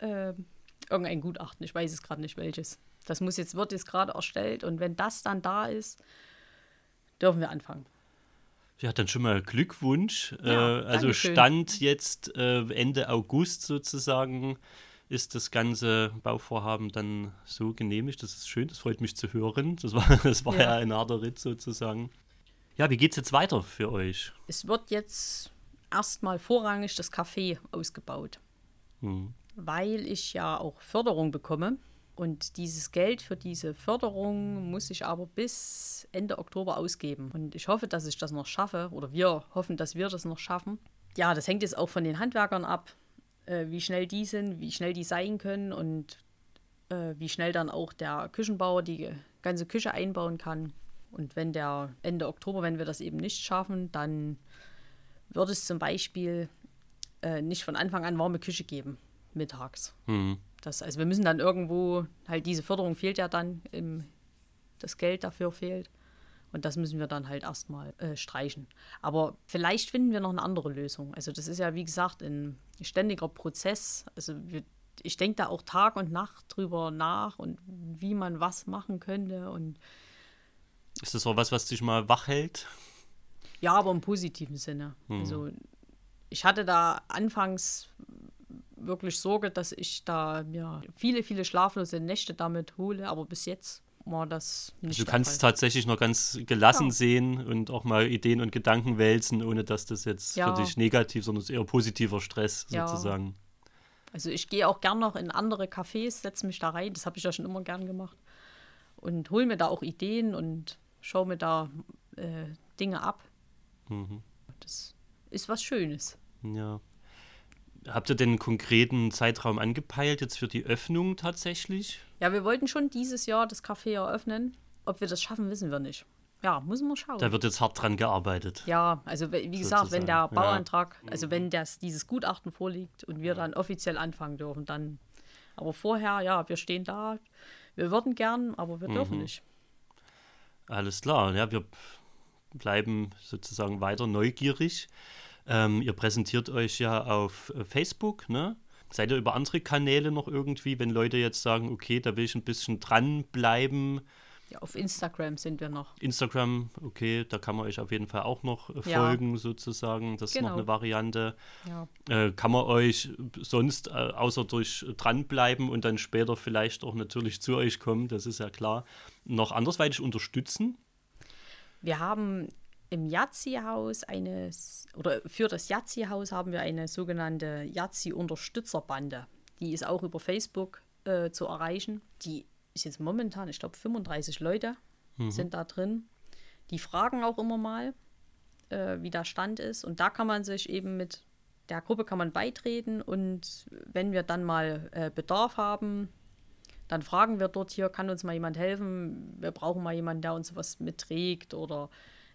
Ähm, irgendein Gutachten, ich weiß es gerade nicht welches. Das muss jetzt, wird jetzt gerade erstellt und wenn das dann da ist, dürfen wir anfangen. Ja, dann schon mal Glückwunsch. Ja, äh, also Dankeschön. Stand jetzt äh, Ende August sozusagen ist das ganze Bauvorhaben dann so genehmigt. Das ist schön, das freut mich zu hören. Das war, [laughs] das war ja. Ja. ein harter Ritt sozusagen. Ja, wie geht's jetzt weiter für euch? Es wird jetzt erstmal vorrangig das Café ausgebaut, Hm. weil ich ja auch Förderung bekomme. Und dieses Geld für diese Förderung muss ich aber bis Ende Oktober ausgeben. Und ich hoffe, dass ich das noch schaffe, oder wir hoffen, dass wir das noch schaffen. Ja, das hängt jetzt auch von den Handwerkern ab, äh, wie schnell die sind, wie schnell die sein können und äh, wie schnell dann auch der Küchenbauer die ganze Küche einbauen kann. Und wenn der Ende Oktober, wenn wir das eben nicht schaffen, dann wird es zum Beispiel äh, nicht von Anfang an warme Küche geben, mittags. Hm. Das, also wir müssen dann irgendwo, halt diese Förderung fehlt ja dann, im, das Geld dafür fehlt. Und das müssen wir dann halt erstmal äh, streichen. Aber vielleicht finden wir noch eine andere Lösung. Also das ist ja, wie gesagt, ein ständiger Prozess. Also wir, ich denke da auch Tag und Nacht drüber nach und wie man was machen könnte. Und Ist das auch was, was dich mal wach hält? ja, aber im positiven Sinne. Also ich hatte da anfangs wirklich Sorge, dass ich da mir viele, viele schlaflose Nächte damit hole. Aber bis jetzt war das nicht. Also du kannst es tatsächlich noch ganz gelassen ja. sehen und auch mal Ideen und Gedanken wälzen, ohne dass das jetzt ja. für dich negativ, sondern es ist eher positiver Stress ja. sozusagen. Also ich gehe auch gern noch in andere Cafés, setze mich da rein, das habe ich ja schon immer gern gemacht. Und hole mir da auch Ideen und schaue mir da äh, Dinge ab. Mhm. Das ist was Schönes. Ja. Habt ihr denn einen konkreten Zeitraum angepeilt jetzt für die Öffnung tatsächlich? Ja, wir wollten schon dieses Jahr das Café eröffnen. Ob wir das schaffen, wissen wir nicht. Ja, müssen wir schauen. Da wird jetzt hart dran gearbeitet. Ja, also wie gesagt, wenn der Bauantrag, ja. also wenn das, dieses Gutachten vorliegt und wir dann offiziell anfangen dürfen, dann. Aber vorher, ja, wir stehen da. Wir würden gern, aber wir dürfen mhm. nicht. Alles klar, ja, wir bleiben sozusagen weiter neugierig. Ähm, ihr präsentiert euch ja auf äh, Facebook, ne? Seid ihr über andere Kanäle noch irgendwie, wenn Leute jetzt sagen, okay, da will ich ein bisschen dranbleiben? Ja, auf Instagram sind wir noch. Instagram, okay, da kann man euch auf jeden Fall auch noch äh, folgen, ja. sozusagen. Das genau. ist noch genau. eine Variante. Ja. Äh, kann man euch sonst, äh, außer durch dranbleiben und dann später vielleicht auch natürlich zu euch kommen, das ist ja klar, noch andersweitig unterstützen? Wir haben im Yazzi-Haus eine, oder für das Yazzi-Haus haben wir eine sogenannte Yazzi-Unterstützerbande. Die ist auch über Facebook äh, zu erreichen. Die ist jetzt momentan, ich glaube, 35 Leute mhm. sind da drin. Die fragen auch immer mal, äh, wie der Stand ist. Und da kann man sich eben mit der Gruppe kann man beitreten und wenn wir dann mal äh, Bedarf haben, dann fragen wir dort hier, kann uns mal jemand helfen? Wir brauchen mal jemanden, der uns was mitträgt oder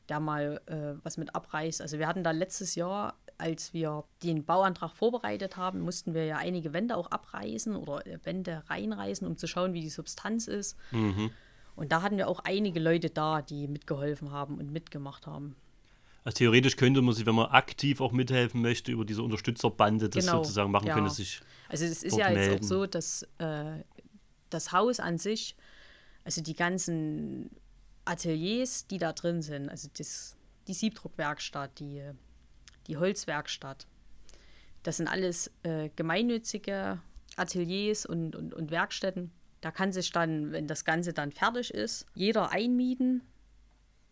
der mal äh, was mit abreißt. Also wir hatten da letztes Jahr, als wir den Bauantrag vorbereitet haben, mussten wir ja einige Wände auch abreißen oder äh, Wände reinreißen, um zu schauen, wie die Substanz ist. Mhm. Und da hatten wir auch einige Leute da, die mitgeholfen haben und mitgemacht haben. Also theoretisch könnte man sich, wenn man aktiv auch mithelfen möchte, über diese Unterstützerbande das genau, sozusagen machen, ja. könnte sich. Also es ist ja melden. jetzt auch so, dass äh, das Haus an sich, also die ganzen Ateliers, die da drin sind, also das, die Siebdruckwerkstatt, die, die Holzwerkstatt, das sind alles äh, gemeinnützige Ateliers und, und, und Werkstätten. Da kann sich dann, wenn das Ganze dann fertig ist, jeder einmieten,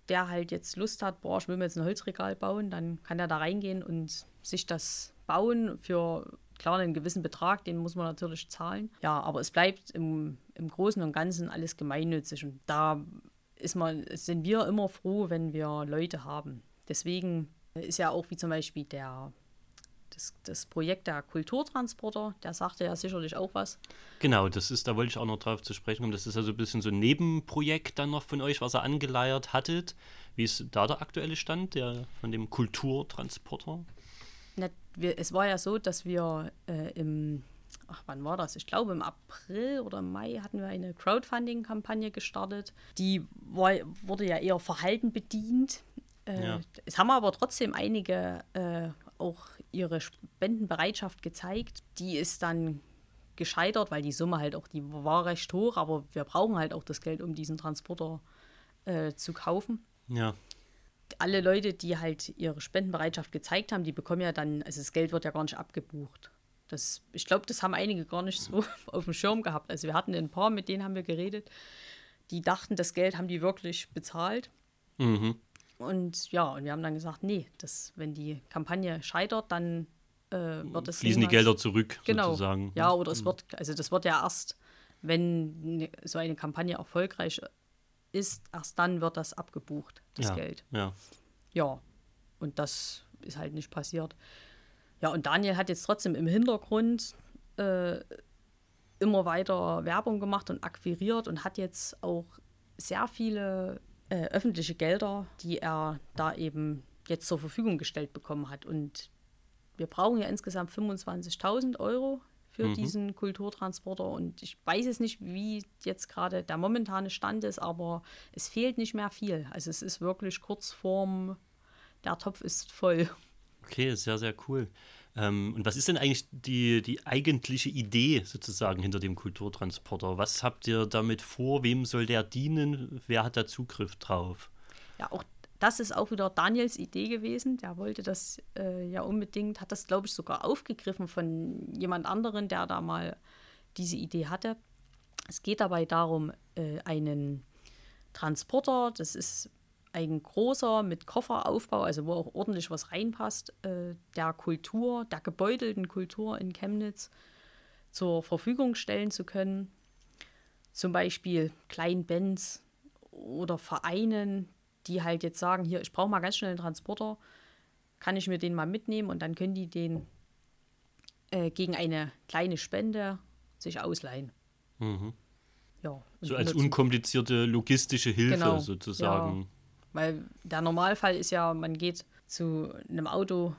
der halt jetzt Lust hat, boah, ich will mir jetzt ein Holzregal bauen, dann kann er da reingehen und sich das bauen für klar einen gewissen Betrag, den muss man natürlich zahlen. Ja, aber es bleibt im, im Großen und Ganzen alles gemeinnützig und da ist man, sind wir immer froh, wenn wir Leute haben. Deswegen ist ja auch wie zum Beispiel der, das, das Projekt der Kulturtransporter, der sagte ja sicherlich auch was. Genau, das ist, da wollte ich auch noch drauf zu sprechen kommen. Das ist ja so ein bisschen so ein Nebenprojekt dann noch von euch, was ihr angeleiert hattet. Wie ist da der aktuelle Stand der, von dem Kulturtransporter? Na, wir, es war ja so, dass wir äh, im ach, wann war das? Ich glaube, im April oder Mai hatten wir eine Crowdfunding-Kampagne gestartet. Die war, wurde ja eher verhalten bedient. Äh, ja. Es haben aber trotzdem einige äh, auch ihre Spendenbereitschaft gezeigt. Die ist dann gescheitert, weil die Summe halt auch, die war recht hoch, aber wir brauchen halt auch das Geld, um diesen Transporter äh, zu kaufen. Ja. Alle Leute, die halt ihre Spendenbereitschaft gezeigt haben, die bekommen ja dann, also das Geld wird ja gar nicht abgebucht. Das, ich glaube, das haben einige gar nicht so [laughs] auf dem Schirm gehabt. Also wir hatten ein paar, mit denen haben wir geredet, die dachten, das Geld haben die wirklich bezahlt. Mhm. Und ja, und wir haben dann gesagt, nee, das, wenn die Kampagne scheitert, dann äh, wird es. Fließen die Gelder zurück, genau. sozusagen. Ja, oder es mhm. wird, also das wird ja erst, wenn ne, so eine Kampagne erfolgreich ist, erst dann wird das abgebucht, das ja, Geld. Ja. Ja. Und das ist halt nicht passiert. Ja, und Daniel hat jetzt trotzdem im Hintergrund äh, immer weiter Werbung gemacht und akquiriert und hat jetzt auch sehr viele äh, öffentliche Gelder, die er da eben jetzt zur Verfügung gestellt bekommen hat. Und wir brauchen ja insgesamt 25.000 Euro für mhm. diesen Kulturtransporter. Und ich weiß es nicht, wie jetzt gerade der momentane Stand ist, aber es fehlt nicht mehr viel. Also es ist wirklich kurz vorm, der Topf ist voll. Okay, sehr, sehr cool. Ähm, und was ist denn eigentlich die, die eigentliche Idee sozusagen hinter dem Kulturtransporter? Was habt ihr damit vor? Wem soll der dienen? Wer hat da Zugriff drauf? Ja, auch das ist auch wieder Daniels Idee gewesen. Der wollte das äh, ja unbedingt, hat das, glaube ich, sogar aufgegriffen von jemand anderen, der da mal diese Idee hatte. Es geht dabei darum, äh, einen Transporter. Das ist ein großer mit Kofferaufbau, also wo auch ordentlich was reinpasst, äh, der Kultur, der gebeutelten Kultur in Chemnitz zur Verfügung stellen zu können. Zum Beispiel Kleinbands oder Vereinen, die halt jetzt sagen, hier, ich brauche mal ganz schnell einen Transporter, kann ich mir den mal mitnehmen und dann können die den äh, gegen eine kleine Spende sich ausleihen. Mhm. Ja, so als unkomplizierte logistische Hilfe genau, sozusagen. Weil der Normalfall ist ja, man geht zu einem Auto,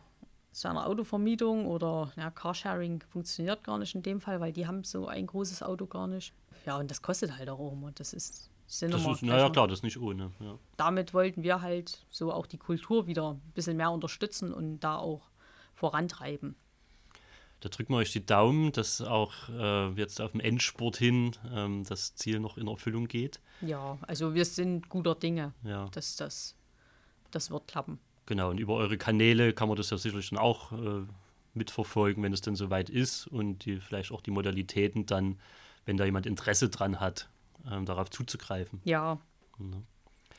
zu einer Autovermietung oder ja, Carsharing funktioniert gar nicht in dem Fall, weil die haben so ein großes Auto gar nicht. Ja, und das kostet halt auch immer. Das ist sind das ist, naja, klar, das ist nicht ohne. Ja. Damit wollten wir halt so auch die Kultur wieder ein bisschen mehr unterstützen und da auch vorantreiben. Da drücken wir euch die Daumen, dass auch äh, jetzt auf dem Endspurt hin ähm, das Ziel noch in Erfüllung geht. Ja, also wir sind guter Dinge, ja. dass das, das wird klappen. Genau, und über eure Kanäle kann man das ja sicherlich dann auch äh, mitverfolgen, wenn es dann soweit ist und die, vielleicht auch die Modalitäten dann, wenn da jemand Interesse dran hat, ähm, darauf zuzugreifen. Ja. ja.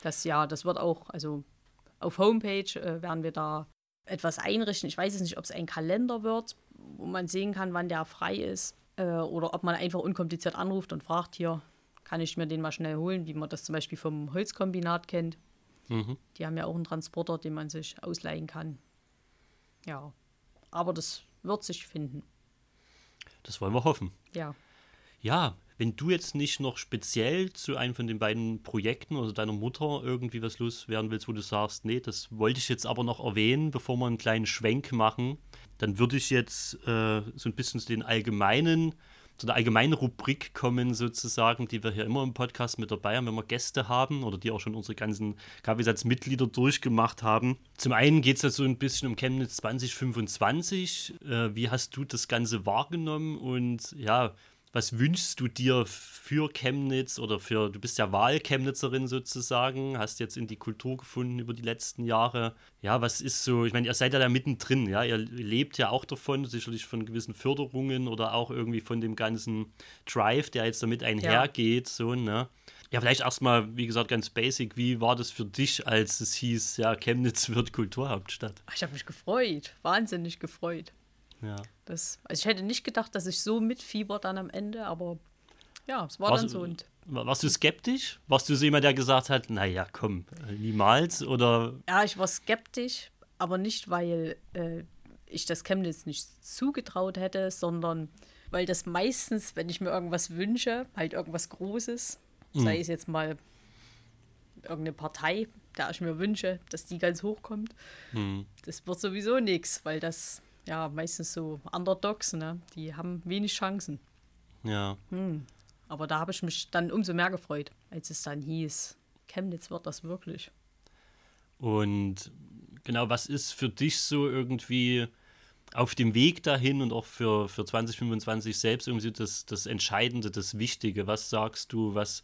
Das ja, das wird auch, also auf Homepage äh, werden wir da etwas einrichten. Ich weiß es nicht, ob es ein Kalender wird, wo man sehen kann, wann der frei ist. Äh, oder ob man einfach unkompliziert anruft und fragt, hier, kann ich mir den mal schnell holen, wie man das zum Beispiel vom Holzkombinat kennt. Mhm. Die haben ja auch einen Transporter, den man sich ausleihen kann. Ja, aber das wird sich finden. Das wollen wir hoffen. Ja. Ja, wenn du jetzt nicht noch speziell zu einem von den beiden Projekten oder deiner Mutter irgendwie was loswerden willst, wo du sagst, nee, das wollte ich jetzt aber noch erwähnen, bevor wir einen kleinen Schwenk machen, dann würde ich jetzt äh, so ein bisschen zu den allgemeinen, zu der allgemeinen Rubrik kommen, sozusagen, die wir hier immer im Podcast mit dabei haben, wenn wir Gäste haben oder die auch schon unsere ganzen KW-Satz-Mitglieder durchgemacht haben. Zum einen geht es ja so ein bisschen um Chemnitz 2025. Äh, wie hast du das Ganze wahrgenommen und ja, was wünschst du dir für Chemnitz oder für, du bist ja Wahlchemnitzerin sozusagen, hast jetzt in die Kultur gefunden über die letzten Jahre. Ja, was ist so, ich meine, ihr seid ja da mittendrin, ja, ihr lebt ja auch davon, sicherlich von gewissen Förderungen oder auch irgendwie von dem ganzen Drive, der jetzt damit einhergeht, ja. so, ne? Ja, vielleicht erstmal, wie gesagt, ganz basic. Wie war das für dich, als es hieß, ja, Chemnitz wird Kulturhauptstadt? Ich habe mich gefreut, wahnsinnig gefreut. Ja. Das, also ich hätte nicht gedacht, dass ich so mitfieber dann am Ende, aber ja, es war warst, dann so. Und warst du skeptisch? Warst du so jemand, der gesagt hat, naja, komm, niemals? Oder? Ja, ich war skeptisch, aber nicht, weil äh, ich das Chemnitz nicht zugetraut hätte, sondern weil das meistens, wenn ich mir irgendwas wünsche, halt irgendwas Großes, mhm. sei es jetzt mal irgendeine Partei, der ich mir wünsche, dass die ganz hochkommt, mhm. das wird sowieso nichts, weil das ja meistens so Underdogs, ne? Die haben wenig Chancen. Ja. Hm. Aber da habe ich mich dann umso mehr gefreut, als es dann hieß, Chemnitz wird das wirklich. Und genau, was ist für dich so irgendwie auf dem Weg dahin und auch für, für 2025 selbst irgendwie das, das Entscheidende, das Wichtige? Was sagst du, was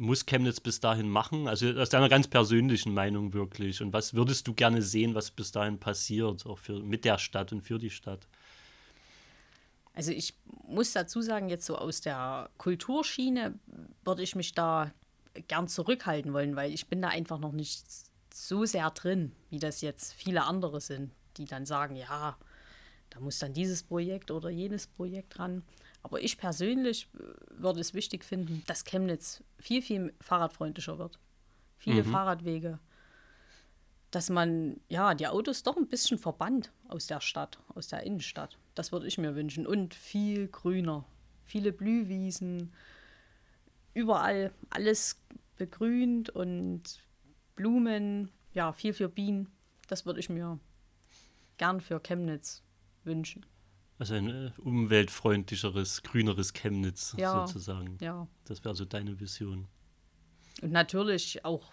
muss Chemnitz bis dahin machen? Also aus deiner ganz persönlichen Meinung wirklich. Und was würdest du gerne sehen, was bis dahin passiert, auch für, mit der Stadt und für die Stadt? Also ich muss dazu sagen, jetzt so aus der Kulturschiene würde ich mich da gern zurückhalten wollen, weil ich bin da einfach noch nicht so sehr drin, wie das jetzt viele andere sind, die dann sagen, ja, da muss dann dieses Projekt oder jenes Projekt ran. Aber ich persönlich äh, würde es wichtig finden, dass Chemnitz viel, viel fahrradfreundlicher wird. Viele mhm. Fahrradwege. Dass man ja die Autos doch ein bisschen verbannt aus der Stadt, aus der Innenstadt. Das würde ich mir wünschen. Und viel grüner. Viele Blühwiesen. Überall alles begrünt und Blumen. Ja, viel für Bienen. Das würde ich mir gern für Chemnitz wünschen. Also ein äh, umweltfreundlicheres, grüneres Chemnitz ja, sozusagen. Ja. Das wäre so deine Vision. Und natürlich auch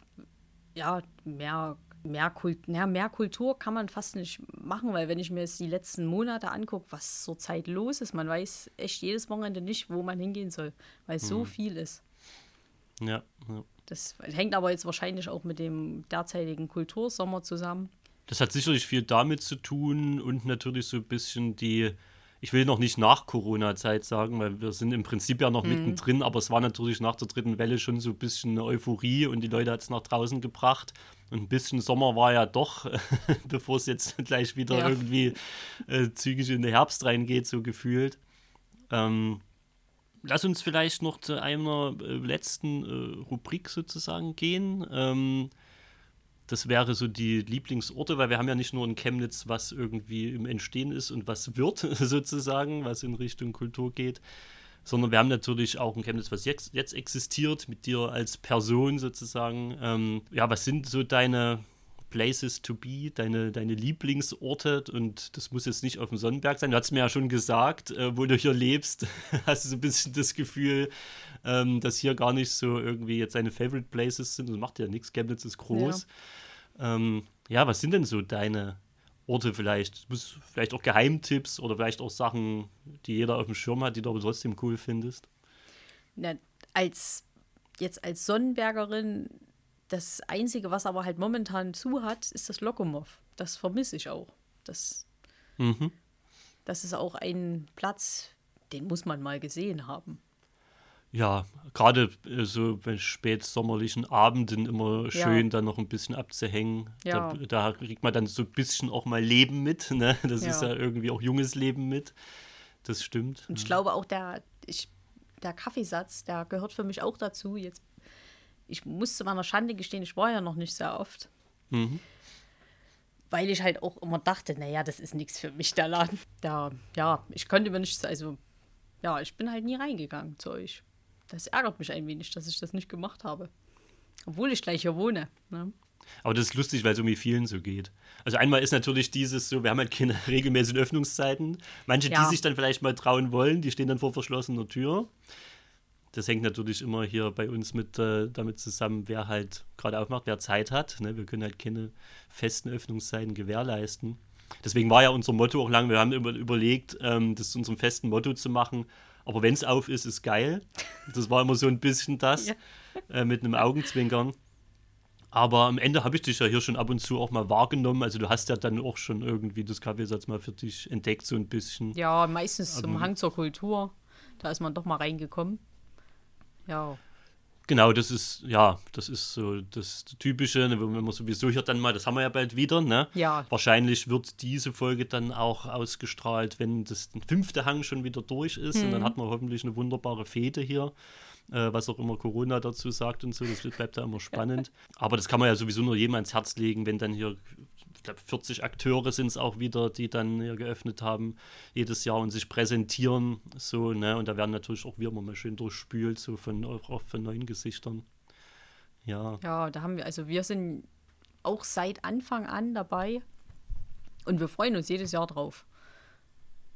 ja, mehr, mehr, Kult, ja, mehr Kultur kann man fast nicht machen, weil wenn ich mir jetzt die letzten Monate angucke, was zurzeit los ist, man weiß echt jedes Wochenende nicht, wo man hingehen soll, weil mhm. so viel ist. Ja, ja. Das hängt aber jetzt wahrscheinlich auch mit dem derzeitigen Kultursommer zusammen. Das hat sicherlich viel damit zu tun und natürlich so ein bisschen die ich will noch nicht nach Corona-Zeit sagen, weil wir sind im Prinzip ja noch mhm. mittendrin, aber es war natürlich nach der dritten Welle schon so ein bisschen eine Euphorie und die Leute hat es nach draußen gebracht. Und ein bisschen Sommer war ja doch, [laughs] bevor es jetzt [laughs] gleich wieder ja. irgendwie äh, zügig in den Herbst reingeht, so gefühlt. Ähm, lass uns vielleicht noch zu einer äh, letzten äh, Rubrik sozusagen gehen. Ähm, das wäre so die Lieblingsorte, weil wir haben ja nicht nur in Chemnitz, was irgendwie im Entstehen ist und was wird [laughs] sozusagen, was in Richtung Kultur geht, sondern wir haben natürlich auch in Chemnitz, was jetzt, jetzt existiert, mit dir als Person sozusagen. Ähm, ja, was sind so deine Places to be, deine, deine Lieblingsorte und das muss jetzt nicht auf dem Sonnenberg sein. Du hast mir ja schon gesagt, äh, wo du hier lebst, [laughs] hast du so ein bisschen das Gefühl, ähm, dass hier gar nicht so irgendwie jetzt deine Favorite Places sind. Das macht ja nichts, Chemnitz ist groß. Ja. Ähm, ja, was sind denn so deine Orte vielleicht? Vielleicht auch Geheimtipps oder vielleicht auch Sachen, die jeder auf dem Schirm hat, die du aber trotzdem cool findest? Na, als jetzt als Sonnenbergerin das Einzige, was aber halt momentan zu hat, ist das Lokomov. Das vermisse ich auch. Das, mhm. das ist auch ein Platz, den muss man mal gesehen haben. Ja, gerade äh, so bei spätsommerlichen Abenden immer schön, ja. dann noch ein bisschen abzuhängen. Ja. Da, da, kriegt man dann so ein bisschen auch mal Leben mit. [laughs] Ne? Das ja. ist ja irgendwie auch junges Leben mit. Das stimmt. Und ich glaube auch, der, ich, der Kaffeesatz, der gehört für mich auch dazu. Jetzt ich muss zu meiner Schande gestehen, ich war ja noch nicht sehr oft. Mhm. Weil ich halt auch immer dachte, naja, das ist nichts für mich, der Laden. Ja, ja, ich konnte mir nicht, also, ja, ich bin halt nie reingegangen zu euch. Das ärgert mich ein wenig, dass ich das nicht gemacht habe. Obwohl ich gleich hier wohne. Ne? Aber das ist lustig, weil es irgendwie vielen so geht. Also einmal ist natürlich dieses so, wir haben halt keine [laughs] regelmäßigen Öffnungszeiten. Manche, ja. die sich dann vielleicht mal trauen wollen, die stehen dann vor verschlossener Tür das hängt natürlich immer hier bei uns mit äh, damit zusammen, wer halt gerade aufmacht, wer Zeit hat. Ne? Wir können halt keine festen Öffnungszeiten gewährleisten. Deswegen war ja unser Motto auch lange, wir haben über, überlegt, ähm, das zu unserem festen Motto zu machen. Aber wenn es auf ist, ist geil. Das war immer so ein bisschen das, ja. äh, mit einem Augenzwinkern. Aber am Ende habe ich dich ja hier schon ab und zu auch mal wahrgenommen. Also du hast ja dann auch schon irgendwie das Kaffeesatz mal für dich entdeckt, so ein bisschen. Ja, meistens zum Hang zur Kultur. Da ist man doch mal reingekommen. Ja. Genau, das ist, ja, das ist so das Typische, ne, wenn man sowieso hier dann mal, das haben wir ja bald wieder, ne? Ja. Wahrscheinlich wird diese Folge dann auch ausgestrahlt, wenn das fünfte Hang schon wieder durch ist. Hm. Und dann mhm. hat man hoffentlich eine wunderbare Fete hier, äh, was auch immer Corona dazu sagt und so. Das bleibt ja immer spannend. [laughs] Aber das kann man ja sowieso nur jedem ans Herz legen, wenn dann hier glaube, 40 Akteure sind es auch wieder, die dann hier geöffnet haben jedes Jahr und sich präsentieren. So, ne? Und da werden natürlich auch wir immer mal schön durchspült, so von, auch von neuen Gesichtern. Ja. Ja, da haben wir, also wir sind auch seit Anfang an dabei und wir freuen uns jedes Jahr drauf.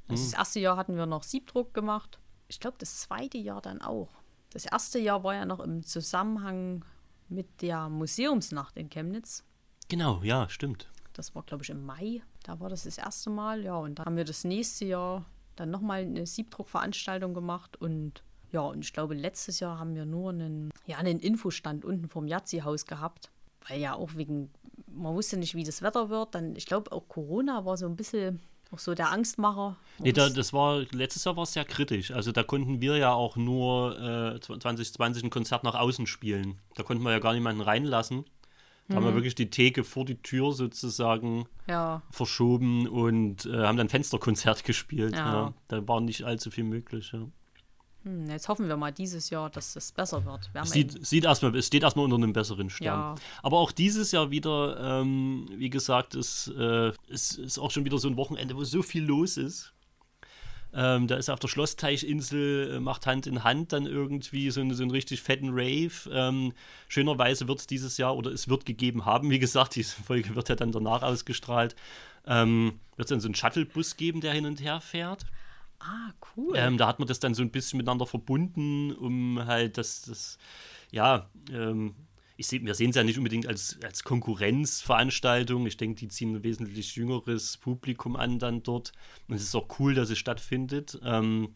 Hm. Das erste Jahr hatten wir noch Siebdruck gemacht. Ich glaube, das zweite Jahr dann auch. Das erste Jahr war ja noch im Zusammenhang mit der Museumsnacht in Chemnitz. Genau, ja, stimmt. Das war, glaube ich, im Mai. Da war das das erste Mal. Ja, und dann haben wir das nächste Jahr dann nochmal eine Siebdruckveranstaltung gemacht. Und ja, und ich glaube, letztes Jahr haben wir nur einen, ja, einen Infostand unten vom Yazzi-Haus gehabt. Weil ja auch wegen, man wusste nicht, wie das Wetter wird. Dann, ich glaube, auch Corona war so ein bisschen auch so der Angstmacher. Nee, da, das war, letztes Jahr war es sehr kritisch. Also da konnten wir ja auch nur äh, 2020 ein Konzert nach außen spielen. Da konnten wir ja gar niemanden reinlassen. Da haben wir mhm. wirklich die Theke vor die Tür sozusagen ja. verschoben und äh, haben dann Fensterkonzert [laughs] gespielt. Ja. ja. Da war nicht allzu viel möglich. Hm, jetzt hoffen wir mal dieses Jahr, dass es besser wird. Sieht, sieht erstmal, es steht erstmal unter einem besseren Stern. Aber auch dieses Jahr wieder, ähm, wie gesagt, ist, äh, ist, ist auch schon wieder so ein Wochenende, wo so viel los ist. Ähm, da ist auf der Schlossteichinsel, äh, macht Hand in Hand dann irgendwie so, eine, so einen richtig fetten Rave. Ähm, schönerweise wird es dieses Jahr oder es wird gegeben haben. Wie gesagt, diese Folge wird ja dann danach ausgestrahlt. Ähm, wird es dann so einen Shuttlebus geben, der hin und her fährt. Ah, cool. Ähm, da hat man das dann so ein bisschen miteinander verbunden, um halt das, das ja, ähm, ich seh, wir sehen es ja nicht unbedingt als, als Konkurrenzveranstaltung. Ich denke, die ziehen ein wesentlich jüngeres Publikum an dann dort. Und es ist auch cool, dass es stattfindet. Ähm,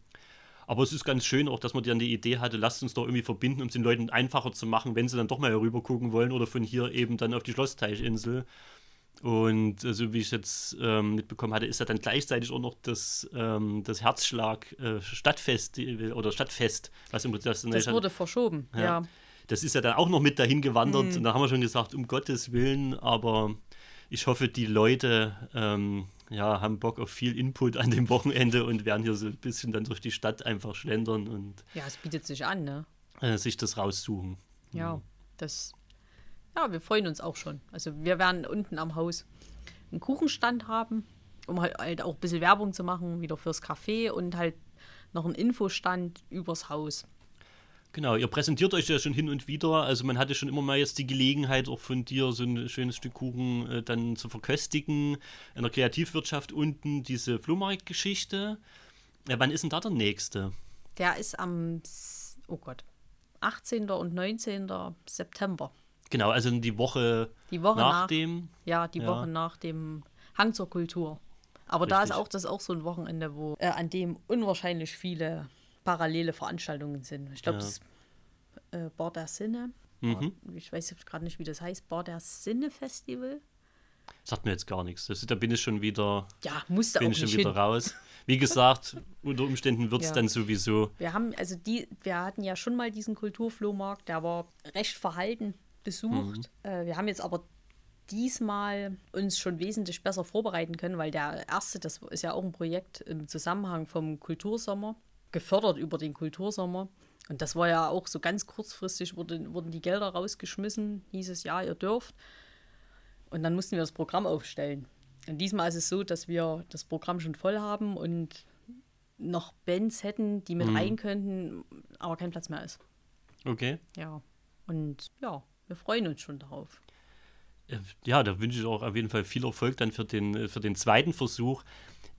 aber es ist ganz schön auch, dass man dann die Idee hatte, lasst uns doch irgendwie verbinden, um es den Leuten einfacher zu machen, wenn sie dann doch mal herüber gucken wollen oder von hier eben dann auf die Schlossteichinsel. Und so also, wie ich jetzt ähm, mitbekommen hatte, ist ja dann gleichzeitig auch noch das, ähm, das Herzschlag äh, Stadtfest oder Stadtfest, was im das, das wurde verschoben, ja. ja. Das ist ja dann auch noch mit dahin gewandert. Mhm. Und da haben wir schon gesagt, um Gottes Willen, aber ich hoffe, die Leute ähm, ja, haben Bock auf viel Input an dem Wochenende und werden hier so ein bisschen dann durch die Stadt einfach schlendern und. Ja, es bietet sich an, ne? Äh, sich das raussuchen. Ja, das. Ja, wir freuen uns auch schon. Also, wir werden unten am Haus einen Kuchenstand haben, um halt, halt auch ein bisschen Werbung zu machen, wieder fürs Café und halt noch einen Infostand übers Haus. Genau, ihr präsentiert euch ja schon hin und wieder. Also man hatte schon immer mal jetzt die Gelegenheit, auch von dir so ein schönes Stück Kuchen äh, dann zu verköstigen. In der Kreativwirtschaft unten diese Flohmarktgeschichte. Ja, wann ist denn da der nächste? Der ist am, oh Gott, 18. und 19. September. Genau, also die Woche, die Woche nach, nach dem. Ja, die ja. Woche nach dem Hang zur Kultur. Aber Richtig. da ist auch das auch so ein Wochenende, wo äh, an dem unwahrscheinlich viele parallele Veranstaltungen sind. Ich glaube, ja. das äh, Bar der Sinne. Mhm. Ich weiß gerade nicht, wie das heißt. Bar der Sinne Festival. Sagt mir jetzt gar nichts. Das, da bin ich schon wieder, ja, musste bin ich schon wieder hin. raus. Wie gesagt, [laughs] unter Umständen wird es ja. dann sowieso. Wir haben, also die, wir hatten ja schon mal diesen Kulturflohmarkt, der war recht verhalten besucht. Mhm. Äh, wir haben jetzt aber diesmal uns schon wesentlich besser vorbereiten können, weil der erste, das ist ja auch ein Projekt im Zusammenhang vom Kultursommer gefördert über den Kultursommer. Und das war ja auch so ganz kurzfristig, wurde, wurden die Gelder rausgeschmissen, hieß es, ja, ihr dürft. Und dann mussten wir das Programm aufstellen. Und diesmal ist es so, dass wir das Programm schon voll haben und noch Bands hätten, die mit mhm. rein könnten, aber kein Platz mehr ist. Okay. Ja. Und ja, wir freuen uns schon darauf. Äh, ja, da wünsche ich auch auf jeden Fall viel Erfolg dann für den, für den zweiten Versuch.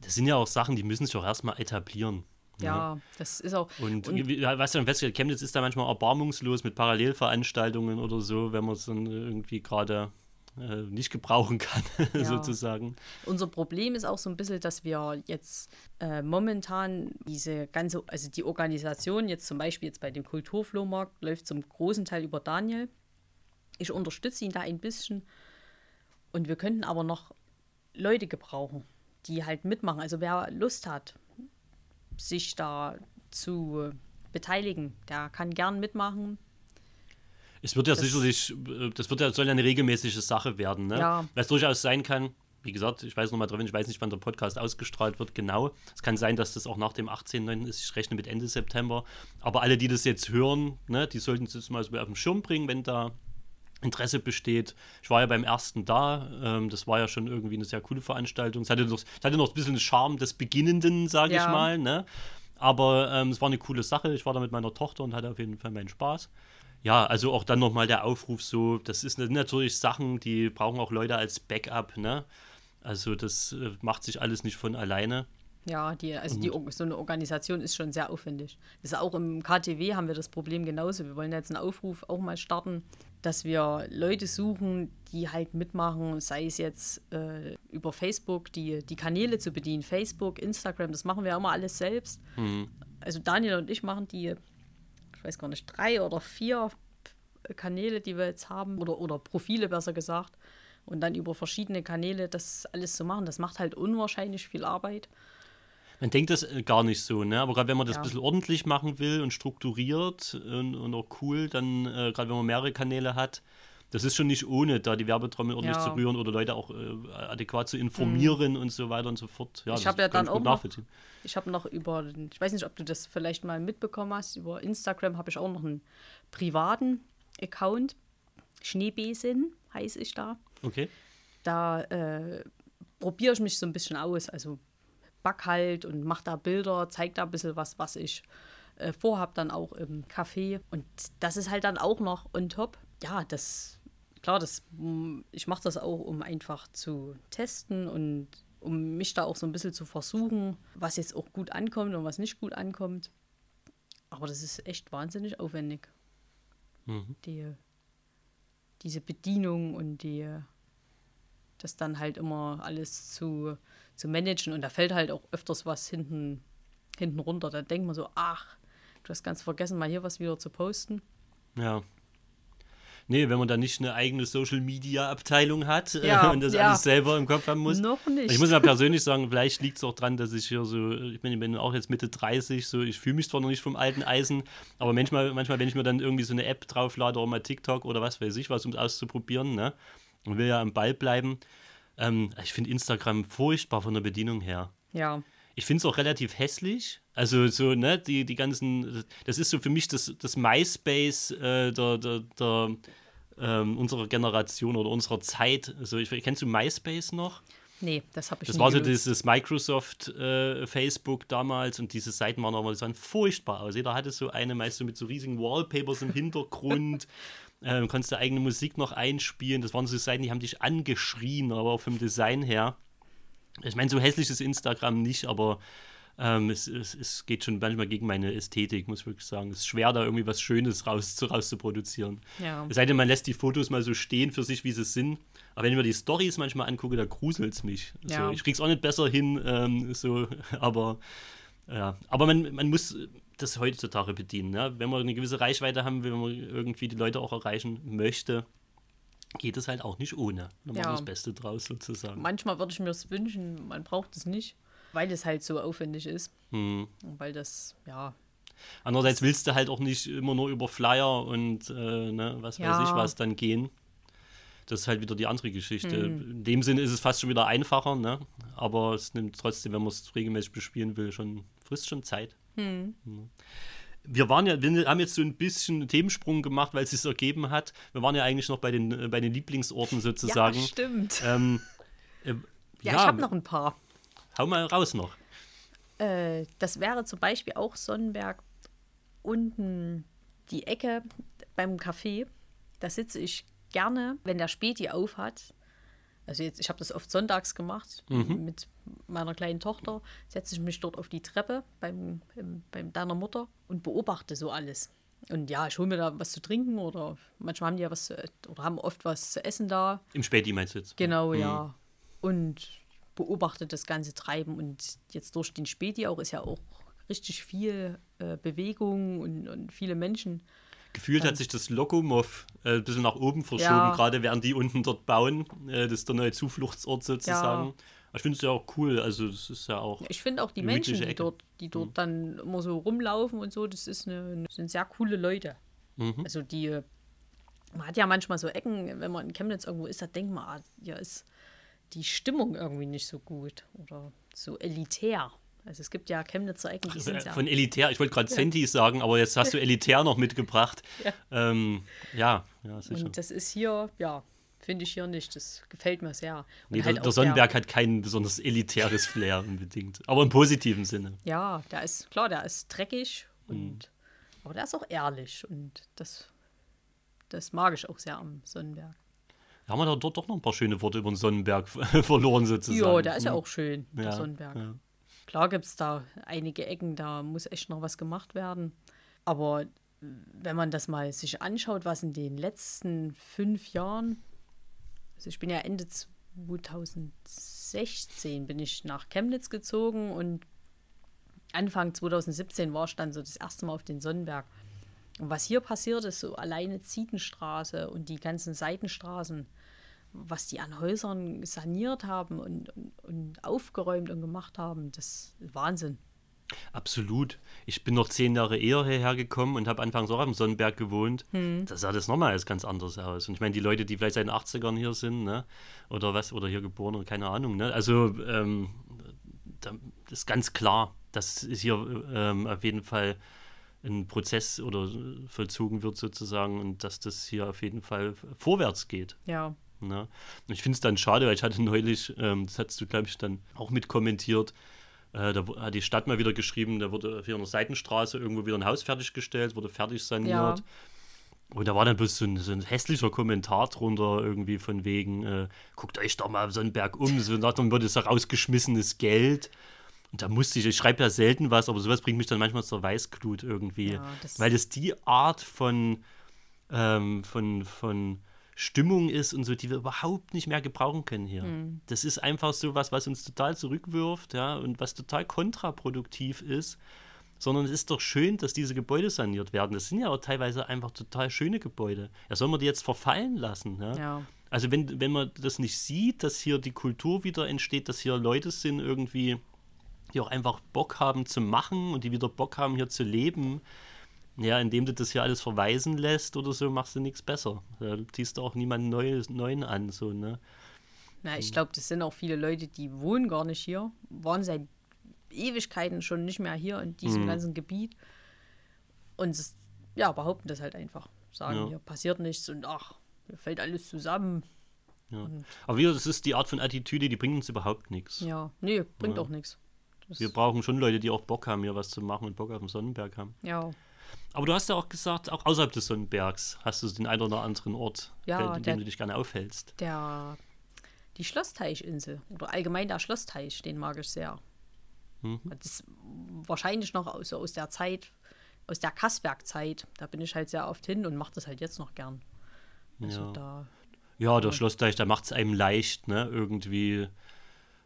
Das sind ja auch Sachen, die müssen sich auch erstmal etablieren. Ja, das ist auch. Und, und weißt du, festgestellt, Chemnitz ist da manchmal erbarmungslos mit Parallelveranstaltungen oder so, wenn man es dann irgendwie gerade äh, nicht gebrauchen kann, [laughs] ja. sozusagen. Unser Problem ist auch so ein bisschen, dass wir jetzt äh, momentan diese ganze, also die Organisation, jetzt zum Beispiel jetzt bei dem Kulturflohmarkt, läuft zum großen Teil über Daniel. Ich unterstütze ihn da ein bisschen. Und wir könnten aber noch Leute gebrauchen, die halt mitmachen. Also wer Lust hat, sich da zu beteiligen. Der kann gern mitmachen. Es wird ja das, sicherlich, äh, das wird ja, soll ja eine regelmäßige Sache werden, ne? Ja. Es durchaus sein kann, wie gesagt, ich weiß nochmal drin, ich weiß nicht, wann der Podcast ausgestrahlt wird, genau. Es kann sein, dass das auch nach dem 18.9. ist, ich rechne mit Ende September. Aber alle, die das jetzt hören, ne, die sollten es mal so auf den Schirm bringen, wenn da Interesse besteht. Ich war ja beim ersten da. Ähm, das war ja schon irgendwie eine sehr coole Veranstaltung. Es hatte noch, es hatte noch ein bisschen den Charme des Beginnenden, sage ja. ich mal. Ne? Aber ähm, es war eine coole Sache. Ich war da mit meiner Tochter und hatte auf jeden Fall meinen Spaß. Ja, also auch dann nochmal der Aufruf so, das ist natürlich Sachen, die brauchen auch Leute als Backup, ne? Also das äh, macht sich alles nicht von alleine. Ja, die, also die, so eine Organisation ist schon sehr aufwendig. Das ist auch im KTW haben wir das Problem genauso. Wir wollen jetzt einen Aufruf auch mal starten, dass wir Leute suchen, die halt mitmachen, sei es jetzt äh, über Facebook, die, die Kanäle zu bedienen. Facebook, Instagram, das machen wir immer alles selbst. Mhm. Also Daniel und ich machen die, ich weiß gar nicht, drei oder vier Kanäle, die wir jetzt haben, oder, oder Profile besser gesagt. Und dann über verschiedene Kanäle das alles zu machen, das macht halt unwahrscheinlich viel Arbeit. Man denkt das äh, gar nicht so, ne? Aber gerade wenn man das ja. ein bisschen ordentlich machen will und strukturiert und, und auch cool, dann, äh, gerade wenn man mehrere Kanäle hat, das ist schon nicht ohne, da die Werbetrommel ordentlich ja. zu rühren oder Leute auch äh, adäquat zu informieren mhm. und so weiter und so fort. Ja, ich habe ja dann auch noch, ich habe noch über, ich weiß nicht, ob du das vielleicht mal mitbekommen hast, über Instagram habe ich auch noch einen privaten Account. Schneebesen heiße ich da. Okay. Da äh, probiere ich mich so ein bisschen aus. Also back halt und mache da Bilder, zeige da ein bisschen was, was ich äh, vorhab, dann auch im Café. Und das ist halt dann auch noch on top. Ja, das, klar, das, mm, ich mache das auch, um einfach zu testen und um mich da auch so ein bisschen zu versuchen, was jetzt auch gut ankommt und was nicht gut ankommt. Aber das ist echt wahnsinnig aufwendig. Mhm. Die, diese Bedienung und die, das dann halt immer alles zu zu managen. Und da fällt halt auch öfters was hinten, hinten runter. Da denkt man so, ach, du hast ganz vergessen, mal hier was wieder zu posten. Ja. Nee, wenn man da nicht eine eigene Social Media Abteilung hat äh, Ja, und das ja. alles selber im Kopf haben muss. Noch nicht. Ich muss mal persönlich sagen, vielleicht liegt es auch dran, dass ich hier so, ich bin, ich bin auch jetzt Mitte 30, so ich fühle mich zwar noch nicht vom alten Eisen, aber manchmal, manchmal, wenn ich mir dann irgendwie so eine App drauflade oder mal TikTok oder was weiß ich was, um es auszuprobieren, ne? Und will ja am Ball bleiben. Ähm, ich finde Instagram furchtbar von der Bedienung her. ja. Ich finde es auch relativ hässlich. Also so, ne, die, die ganzen, das ist so für mich das, das MySpace äh, der, der, der ähm, unserer Generation oder unserer Zeit. Also ich, kennst du MySpace noch? Nee, das habe ich Das nie war so genutzt. dieses Microsoft äh, Facebook damals und diese Seiten waren aber, das sahen furchtbar aus. Jeder hatte so eine, meist so mit so riesigen Wallpapers im Hintergrund. [laughs] ähm, konntest du eigene Musik noch einspielen. Das waren so Seiten, die haben dich angeschrien, aber auch vom Design her. Ich meine, so hässlich ist Instagram nicht, aber ähm, es, es, es geht schon manchmal gegen meine Ästhetik, muss ich wirklich sagen. Es ist schwer, da irgendwie was Schönes raus, zu, raus zu produzieren. Ja. Es sei denn, man lässt die Fotos mal so stehen für sich, wie sie sind. Aber wenn ich mir die Stories manchmal angucke, da gruselt es mich. Also, Ja. Ich krieg's auch nicht besser hin, ähm, so, [laughs] aber ja. Aber man, man muss das heutzutage bedienen. Ja? Wenn man eine gewisse Reichweite haben will, wenn man irgendwie die Leute auch erreichen möchte, geht es halt auch nicht ohne. Da machen Ja. das Beste draus sozusagen. Manchmal würde ich mir das wünschen, man braucht es nicht, weil es halt so aufwendig ist. Hm. Weil das, ja, Andererseits willst du halt auch nicht immer nur über Flyer und äh, ne, was weiß Ja. ich was dann gehen. Das ist halt wieder die andere Geschichte. Hm. In dem Sinne ist es fast schon wieder einfacher, ne? aber es nimmt trotzdem, wenn man es regelmäßig bespielen will, schon frisst schon Zeit. Hm. Ja. Wir waren ja, wir haben jetzt so ein bisschen einen Themensprung gemacht, weil es sich ergeben hat. Wir waren ja eigentlich noch bei den, bei den Lieblingsorten sozusagen. ja stimmt. ähm, äh, Ja, ich habe noch ein paar. Hau mal raus noch. Äh, das wäre zum Beispiel auch Sonnenberg unten die Ecke beim Café. Da sitze ich gerne, wenn der Späti auf hat. Also jetzt, ich habe das oft sonntags gemacht mit meiner kleinen Tochter. Setze ich mich dort auf die Treppe beim, im, beim deiner Mutter und beobachte so alles. Und ja, ich hole mir da was zu trinken oder manchmal haben die ja was zu, oder haben oft was zu essen da. Im Späti meinst du jetzt? Genau, ja. Und beobachtet das ganze Treiben. Und jetzt durch den Späti auch ist ja auch richtig viel äh, Bewegung und, und viele Menschen. Gefühlt hat sich das Lokomov äh, ein bisschen nach oben verschoben, Ja. gerade während die unten dort bauen. Äh, das ist der neue Zufluchtsort sozusagen. Ich finde es ja auch cool. Also, das ist ja auch. Ich finde auch die Menschen, die Ecke. dort, die dort dann immer so rumlaufen und so, das ist eine, eine, sind sehr coole Leute. Also die, man hat ja manchmal so Ecken, wenn man in Chemnitz irgendwo ist, da denkt man, ah, hier ist die Stimmung irgendwie nicht so gut oder so elitär. Also es gibt ja Chemnitzer Ecken, die sind Äh, ja. Von elitär, ich wollte gerade Sentis sagen, aber jetzt hast du elitär noch mitgebracht. [laughs] Ja. Ähm, ja, ja, sicher. Und das ist hier, ja, finde ich hier nicht. Das gefällt mir sehr. Nee, halt der, der Sonnenberg hat kein besonders elitäres Flair unbedingt. Aber im positiven Sinne. Ja, der ist, klar, der ist dreckig, Mhm. und, aber der ist auch ehrlich. Und das, das mag ich auch sehr am Sonnenberg. Haben wir da dort doch noch ein paar schöne Worte über den Sonnenberg [laughs] verloren sozusagen. Ja, der ist ja auch schön, der Ja, Sonnenberg. ja. Klar gibt es da einige Ecken, da muss echt noch was gemacht werden. Aber wenn man das mal sich anschaut, was in den letzten fünf Jahren, also ich bin ja Ende 2016 bin ich nach Chemnitz gezogen und Anfang 2017 war ich dann so das erste Mal auf den Sonnenberg. Und was hier passiert ist, so alleine Zietenstraße und die ganzen Seitenstraßen, was die an Häusern saniert haben und, und, und aufgeräumt und gemacht haben, das ist Wahnsinn. Absolut. Ich bin noch zehn Jahre eher hierher gekommen und habe anfangs auch am Sonnenberg gewohnt. Hm. Da sah das nochmal alles ganz anders aus. Und ich meine, die Leute, die vielleicht seit den 80ern hier sind, ne? oder was, oder hier geboren oder keine Ahnung, ne? also ähm, da ist ganz klar, dass es hier ähm, auf jeden Fall ein Prozess oder vollzogen wird sozusagen und dass das hier auf jeden Fall vorwärts geht. Ja, Ne? Und ich finde es dann schade, weil ich hatte neulich, ähm, das hast du, glaube ich, dann auch mit kommentiert, äh, da hat die Stadt mal wieder geschrieben, da wurde in der Seitenstraße irgendwo wieder ein Haus fertiggestellt, wurde fertig saniert. Ja. Und da war dann bloß so ein, so ein hässlicher Kommentar drunter, irgendwie von wegen, äh, guckt euch doch mal so einen Berg um, so nach dem ist ja rausgeschmissenes Geld. Und da musste ich, ich schreibe ja selten was, aber sowas bringt mich dann manchmal zur Weißglut irgendwie. Ja, das- weil das die Art von, ähm, von, von Stimmung ist und so, die wir überhaupt nicht mehr gebrauchen können hier. Hm. Das ist einfach so was, was uns total zurückwirft, ja, und was total kontraproduktiv ist. sondern es ist doch schön, dass diese Gebäude saniert werden. Das sind ja auch teilweise einfach total schöne Gebäude. Ja, soll man die jetzt verfallen lassen? Ja? Ja. Also wenn, wenn man das nicht sieht, dass hier die Kultur wieder entsteht, dass hier Leute sind irgendwie, die auch einfach Bock haben zu machen und die wieder Bock haben hier zu leben, ja, indem du das hier alles verweisen lässt oder so, machst du nichts besser. Da ziehst du auch niemanden Neues, Neuen an, so, ne? Na, ich glaube, das sind auch viele Leute, die wohnen gar nicht hier, waren seit Ewigkeiten schon nicht mehr hier in diesem Mhm. ganzen Gebiet und es, ja, behaupten das halt einfach. Sagen, Ja. hier passiert nichts und ach, hier fällt alles zusammen. Ja. Aber wieder, das ist die Art von Attitüde, die bringt uns überhaupt nichts. Ja, nee, bringt Ja. auch nichts. Das- Wir brauchen schon Leute, die auch Bock haben, hier was zu machen und Bock auf den Sonnenberg haben. Ja, Aber du hast ja auch gesagt, auch außerhalb des Sonnenbergs hast du den einen oder anderen Ort, Ja, in dem der- du dich gerne aufhältst. der, die Schlossteichinsel oder allgemein der Schlossteich, den mag ich sehr. Mhm. Das ist wahrscheinlich noch aus, aus der Zeit, aus der Kassberg-Zeit. Da bin ich halt sehr oft hin und mache das halt jetzt noch gern. Also Ja. da, Ja, der Schlossteich, da macht es einem leicht, ne, irgendwie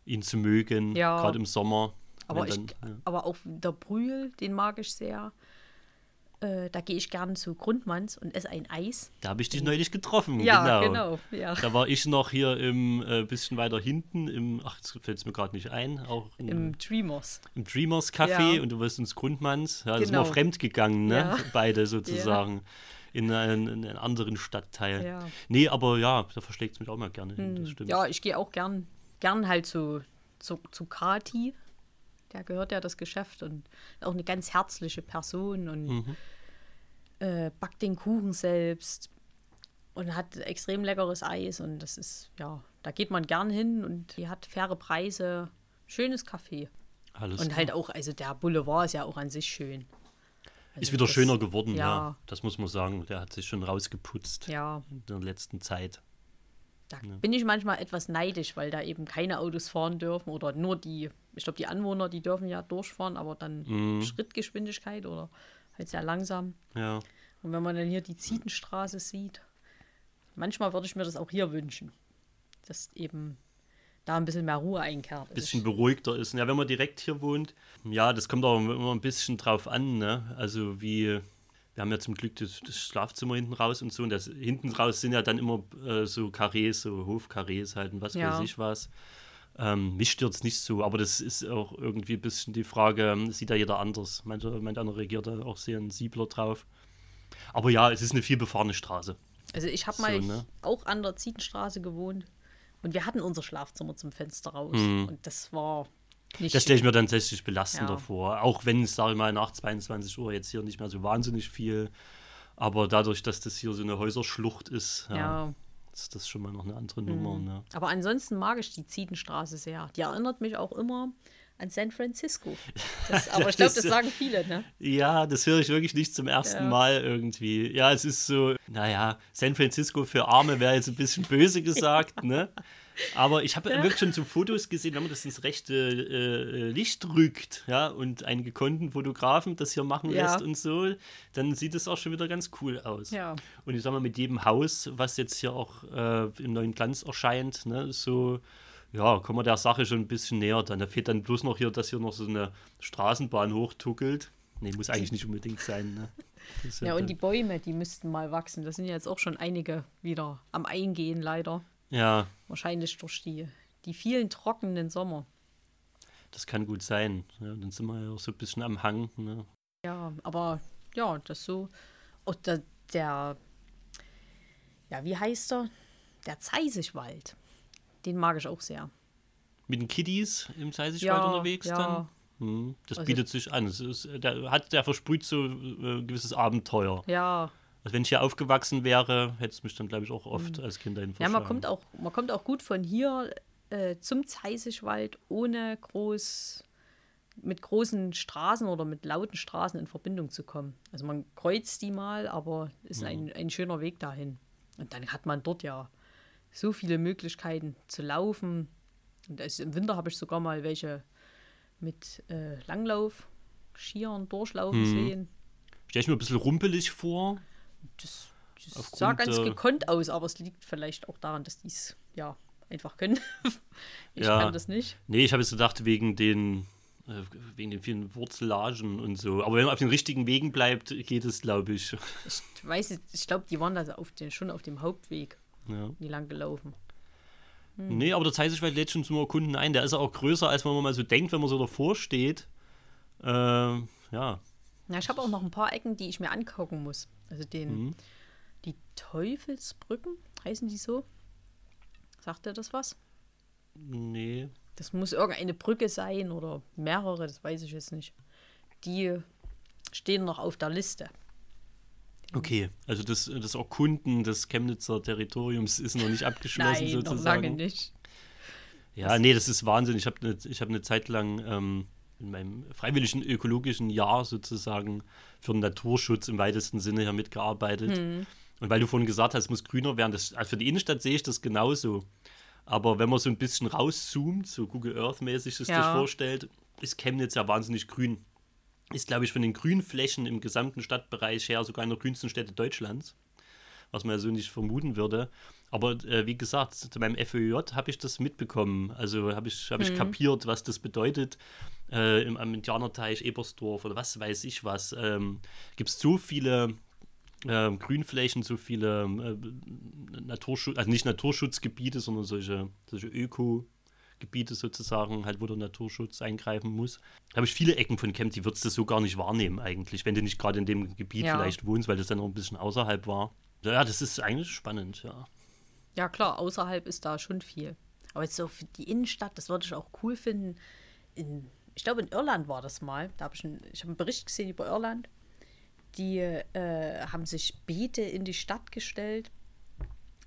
ihn zu mögen, Ja. gerade im Sommer. aber, wenn ich, dann, ja. aber auch der Brühl, den mag ich sehr. Äh, da gehe ich gern zu Grundmanns und esse ein Eis. Da habe ich dich neulich getroffen. Ja, genau. genau. ja. Da war ich noch hier im äh, bisschen weiter hinten, im, ach, jetzt fällt es mir gerade nicht ein, auch in, Im Dreamers. im Dreamers Café Ja. und du wirst ins Grundmanns. Ja, da sind Genau. wir fremd gegangen, ne? Ja. [laughs] Beide sozusagen. In einen, in einen anderen Stadtteil. Ja. Nee, aber ja, da verschlägt es mich auch mal gerne hin, das stimmt. Ja, ich gehe auch gern, gern halt zu, zu, zu Kati. Der gehört ja das Geschäft und auch eine ganz herzliche Person und Mhm. äh, backt den Kuchen selbst und hat extrem leckeres Eis und das ist, ja, da geht man gern hin und die hat faire Preise, schönes Kaffee. Alles Und klar. halt auch, also der Boulevard ist ja auch an sich schön. Also Ist wieder das- schöner geworden, ja. ja. Das muss man sagen. Der hat sich schon rausgeputzt Ja, in der letzten Zeit. Da bin ich manchmal etwas neidisch, weil da eben keine Autos fahren dürfen oder nur die, ich glaube, die Anwohner, die dürfen ja durchfahren, aber dann Mhm. Schrittgeschwindigkeit oder halt sehr langsam. Ja. Und wenn man dann hier die Zietenstraße sieht, manchmal würde ich mir das auch hier wünschen, dass eben da ein bisschen mehr Ruhe einkehrt. Also bisschen beruhigter ist. Ja, wenn man direkt hier wohnt, ja, das kommt auch immer ein bisschen drauf an, ne? Also wie, wir haben ja zum Glück das, das Schlafzimmer hinten raus und so, und das hinten raus sind ja dann immer äh, so Karrees, so Hofkarrees halt und was Ja. weiß ich was. Ähm, mich stört es nicht so, aber das ist auch irgendwie ein bisschen die Frage, ähm, sieht ja jeder anders. Manche, manche andere reagiert da auch sehr sensibler drauf. Aber ja, es ist eine viel befahrene Straße. also ich habe So, mal ne? auch an der Zietenstraße gewohnt und wir hatten unser Schlafzimmer zum Fenster raus und das war nicht Mhm. Das stelle ich mir dann tatsächlich belastender Ja. vor. Auch wenn es, sage ich mal, nach 22 Uhr jetzt hier nicht mehr so wahnsinnig viel. Aber dadurch, dass das hier so eine Häuserschlucht ist, ja, ja. Mhm. ist das schon mal noch eine andere Nummer. Ne? Aber ansonsten mag ich die Zietenstraße sehr. Die erinnert mich auch immer an San Francisco. Das, [laughs] aber ich glaube, Das sagen viele, ne? Ja, das höre ich wirklich nicht zum ersten Ja. Mal irgendwie. Ja, es ist so, naja, San Francisco für Arme wäre jetzt ein bisschen böse gesagt, ne? [laughs] Aber ich habe wirklich schon so Fotos gesehen, wenn man das ins rechte äh, Licht rückt, ja, und einen gekonnten Fotografen das hier machen Ja. lässt und so, dann sieht es auch schon wieder ganz cool aus. Ja. Und ich sag mal, mit jedem Haus, was jetzt hier auch äh, im neuen Glanz erscheint, ne, so, ja, kommen wir der Sache schon ein bisschen näher. Dann da fehlt dann bloß noch hier, dass hier noch so eine Straßenbahn hochtuckelt. Nee, muss eigentlich nicht unbedingt sein. Ne? Das Ja, ja und die Bäume, die müssten mal wachsen. Da sind ja jetzt auch schon einige wieder am Eingehen, leider. ja, Wahrscheinlich durch die, die vielen trockenen Sommer. das kann gut sein. Ja, dann sind wir ja auch so ein bisschen am Hang. Ne? Ja, aber ja, das so. Und der, der ja, wie heißt er? Der Zeisigwald. Den mag ich auch sehr. Mit den Kiddies im Seisigwald Ja, unterwegs ja. dann. Hm, das Also- bietet sich an. Ist, der, hat, der versprüht so äh, ein gewisses Abenteuer. Ja, Also wenn ich hier aufgewachsen wäre, hätte es mich dann, glaube ich, auch oft als Kind dahin Mhm. Ja, man kommt auch, man kommt auch gut von hier äh, zum Zeisigwald, ohne groß mit großen Straßen oder mit lauten Straßen in Verbindung zu kommen. Also man kreuzt die mal, aber ist ein, ein schöner Weg dahin. Und dann hat man dort ja so viele Möglichkeiten zu laufen. Und also im Winter habe ich sogar mal welche mit äh, Langlauf, Skiern durchlaufen sehen. Stelle ich mir ein bisschen rumpelig vor. Das, das Aufgrund sah ganz der- gekonnt aus, aber es liegt vielleicht auch daran, dass die es ja einfach können. [laughs] ich Ja. kann das nicht. Nee, ich habe jetzt gedacht, wegen den Äh, wegen den vielen Wurzellagen und so. Aber wenn man auf den richtigen Wegen bleibt, geht es, glaube ich. [laughs] Ich weiß, ich glaube, die waren da auf den, schon auf dem Hauptweg. Ja. Die lang gelaufen. Hm. Nee, aber der Zeitungswald lädt schon zum Erkunden ein. Der ist auch größer, als man mal so denkt, wenn man so davor steht. Äh, ja. Na, ich habe auch noch ein paar Ecken, die ich mir angucken muss. Also den, mhm. die Teufelsbrücken, heißen die so? Sagt er das was? Nee. Das muss irgendeine Brücke sein oder mehrere, das weiß ich jetzt nicht. Die stehen noch auf der Liste. Okay, also das, das Erkunden des Chemnitzer Territoriums ist noch nicht abgeschlossen [laughs] Nein, sozusagen. Noch lange nicht. Ja, nee, das ist Wahnsinn. Ich habe eine hab ne Zeit lang ähm, in meinem freiwilligen ökologischen Jahr sozusagen für den Naturschutz im weitesten Sinne hier mitgearbeitet. Hm. Und weil du vorhin gesagt hast, es muss grüner werden, das, also für die Innenstadt sehe ich das genauso. Aber wenn man so ein bisschen rauszoomt, so Google Earth-mäßig es ja. sich vorstellt, ist Chemnitz ja wahnsinnig grün ist, glaube ich, von den Grünflächen im gesamten Stadtbereich her sogar einer der grünsten Städte Deutschlands, was man ja so nicht vermuten würde. Aber äh, wie gesagt, zu meinem FÖJ habe ich das mitbekommen. Also habe ich, hab mhm. ich kapiert, was das bedeutet. Äh, im, am Indianerteich, Ebersdorf oder was weiß ich was. Ähm, Gibt es so viele äh, Grünflächen, so viele äh, Naturschutz, also nicht Naturschutzgebiete, sondern solche, solche Öko- Gebiete sozusagen, halt, wo der Naturschutz eingreifen muss. Da habe ich viele Ecken von Camp, die würdest du so gar nicht wahrnehmen eigentlich, wenn du nicht gerade in dem Gebiet ja. vielleicht wohnst, weil das dann noch ein bisschen außerhalb war. Ja, das ist eigentlich spannend, ja. Ja, klar, außerhalb ist da schon viel. Aber jetzt so für die Innenstadt, das würde ich auch cool finden. In, ich glaube, in Irland war das mal. Da habe ich, ein, ich hab einen Bericht gesehen über Irland. Die äh, haben sich Beete in die Stadt gestellt.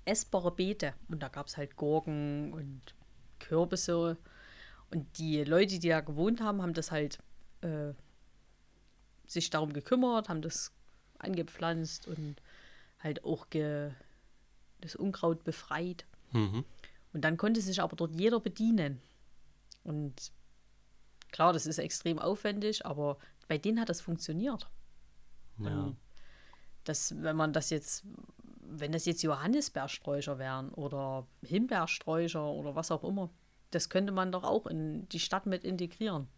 Essbare Beete. Und da gab es halt Gurken und Kürbisse. Und die Leute, die da gewohnt haben, haben das halt äh, sich darum gekümmert, haben das angepflanzt und halt auch ge, das Unkraut befreit. Mhm. Und dann konnte sich aber dort jeder bedienen. Und klar, das ist extrem aufwendig, aber bei denen hat das funktioniert. Ja. Das, wenn man das jetzt wenn das jetzt Johannisbeersträucher wären oder Himbeersträucher oder was auch immer, das könnte man doch auch in die Stadt mit integrieren.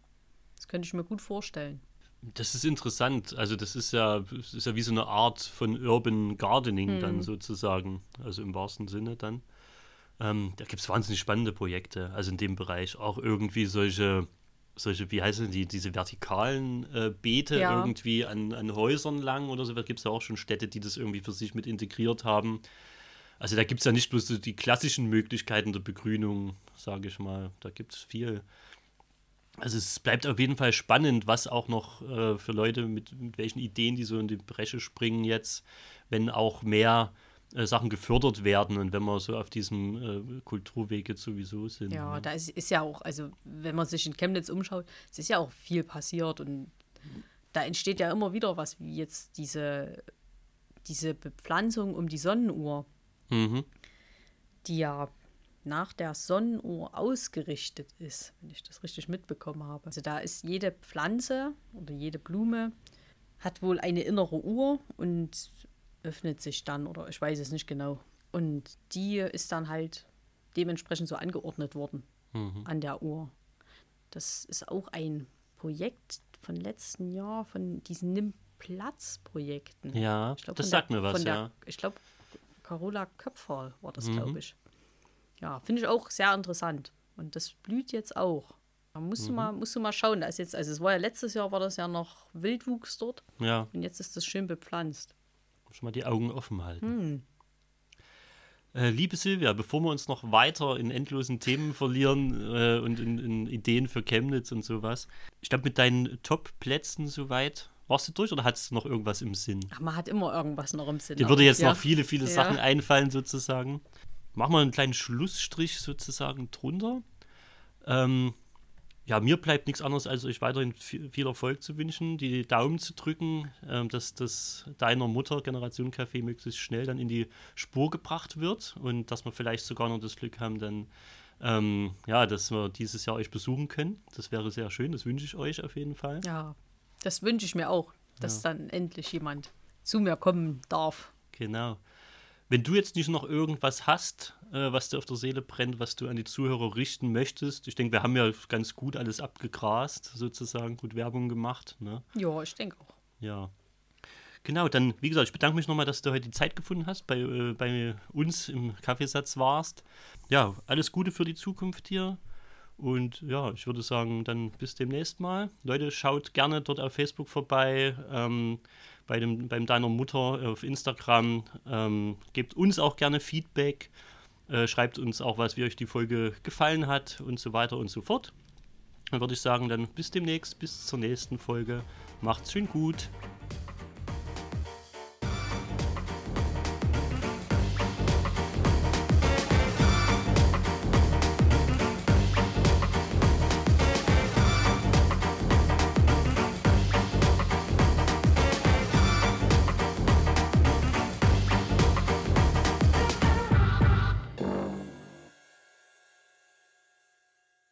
Das könnte ich mir gut vorstellen. Das ist interessant. Also das ist ja, das ist ja wie so eine Art von Urban Gardening hm. dann sozusagen, also im wahrsten Sinne dann. Ähm, da gibt es wahnsinnig spannende Projekte, also in dem Bereich auch irgendwie solche solche, wie heißen die, diese vertikalen äh, Beete ja. irgendwie an, an Häusern lang oder so. Da gibt es ja auch schon Städte, die das irgendwie für sich mit integriert haben. Also da gibt es ja nicht bloß so die klassischen Möglichkeiten der Begrünung, sage ich mal. Da gibt es viel. Also es bleibt auf jeden Fall spannend, was auch noch äh, für Leute mit, mit welchen Ideen die so in die Bresche springen jetzt, wenn auch mehr äh, Sachen gefördert werden und wenn wir so auf diesem äh, Kulturweg jetzt sowieso sind. Ja, ne? da ist, ist ja auch, also wenn man sich in Chemnitz umschaut, es ist ja auch viel passiert und da entsteht ja immer wieder was, wie jetzt diese, diese Bepflanzung um die Sonnenuhr, mhm. die ja nach der Sonnenuhr ausgerichtet ist, wenn ich das richtig mitbekommen habe. Also da ist jede Pflanze oder jede Blume hat wohl eine innere Uhr und öffnet sich dann oder ich weiß es nicht genau. Und die ist dann halt dementsprechend so angeordnet worden mhm. an der Uhr. Das ist auch ein Projekt von letzten Jahr, von diesen Nimm-Platz-Projekten. Ja, glaub, das sagt der, mir was, der, ja. Ich glaube, Carola Köpfer war das, mhm. glaube ich. Ja, finde ich auch sehr interessant. Und das blüht jetzt auch. Da musst, mhm. du mal, musst du mal schauen. Da ist jetzt, also es war ja letztes Jahr war das ja noch Wildwuchs dort. Ja. Und jetzt ist das schön bepflanzt. Schon mal die Augen offen halten. Hm. Äh, liebe Silvia, bevor wir uns noch weiter in endlosen Themen verlieren äh, und in, in, Ideen für Chemnitz und sowas, ich glaube, mit deinen Top-Plätzen soweit, warst du durch oder hattest du noch irgendwas im Sinn? Ach, man hat immer irgendwas noch im Sinn. Dir würde jetzt ja. noch viele, viele ja. Sachen einfallen, sozusagen. Machen wir einen kleinen Schlussstrich sozusagen drunter. Ähm, ja, mir bleibt nichts anderes, als euch weiterhin viel, viel Erfolg zu wünschen, die Daumen zu drücken, ähm, dass das deiner Mutter Generation Café möglichst schnell dann in die Spur gebracht wird und dass wir vielleicht sogar noch das Glück haben, dann ähm, ja, dass wir dieses Jahr euch besuchen können. Das wäre sehr schön, das wünsche ich euch auf jeden Fall. Ja, das wünsche ich mir auch, dass ja. dann endlich jemand zu mir kommen darf. Genau. Wenn du jetzt nicht noch irgendwas hast, äh, was dir auf der Seele brennt, was du an die Zuhörer richten möchtest, ich denke, wir haben ja ganz gut alles abgegrast, sozusagen, gut Werbung gemacht. Ne? Ja, ich denke auch. Ja. Genau, dann, wie gesagt, ich bedanke mich nochmal, dass du heute die Zeit gefunden hast, bei, äh, bei uns im Kaffeesatz warst. Ja, alles Gute für die Zukunft hier. Und ja, ich würde sagen, dann bis demnächst mal. Leute, schaut gerne dort auf Facebook vorbei, ähm, bei dem, beim deiner Mutter auf Instagram. Ähm, gebt uns auch gerne Feedback. Äh, schreibt uns auch, was wie euch die Folge gefallen hat und so weiter und so fort. Dann würde ich sagen, dann bis demnächst, bis zur nächsten Folge. Macht's schön gut.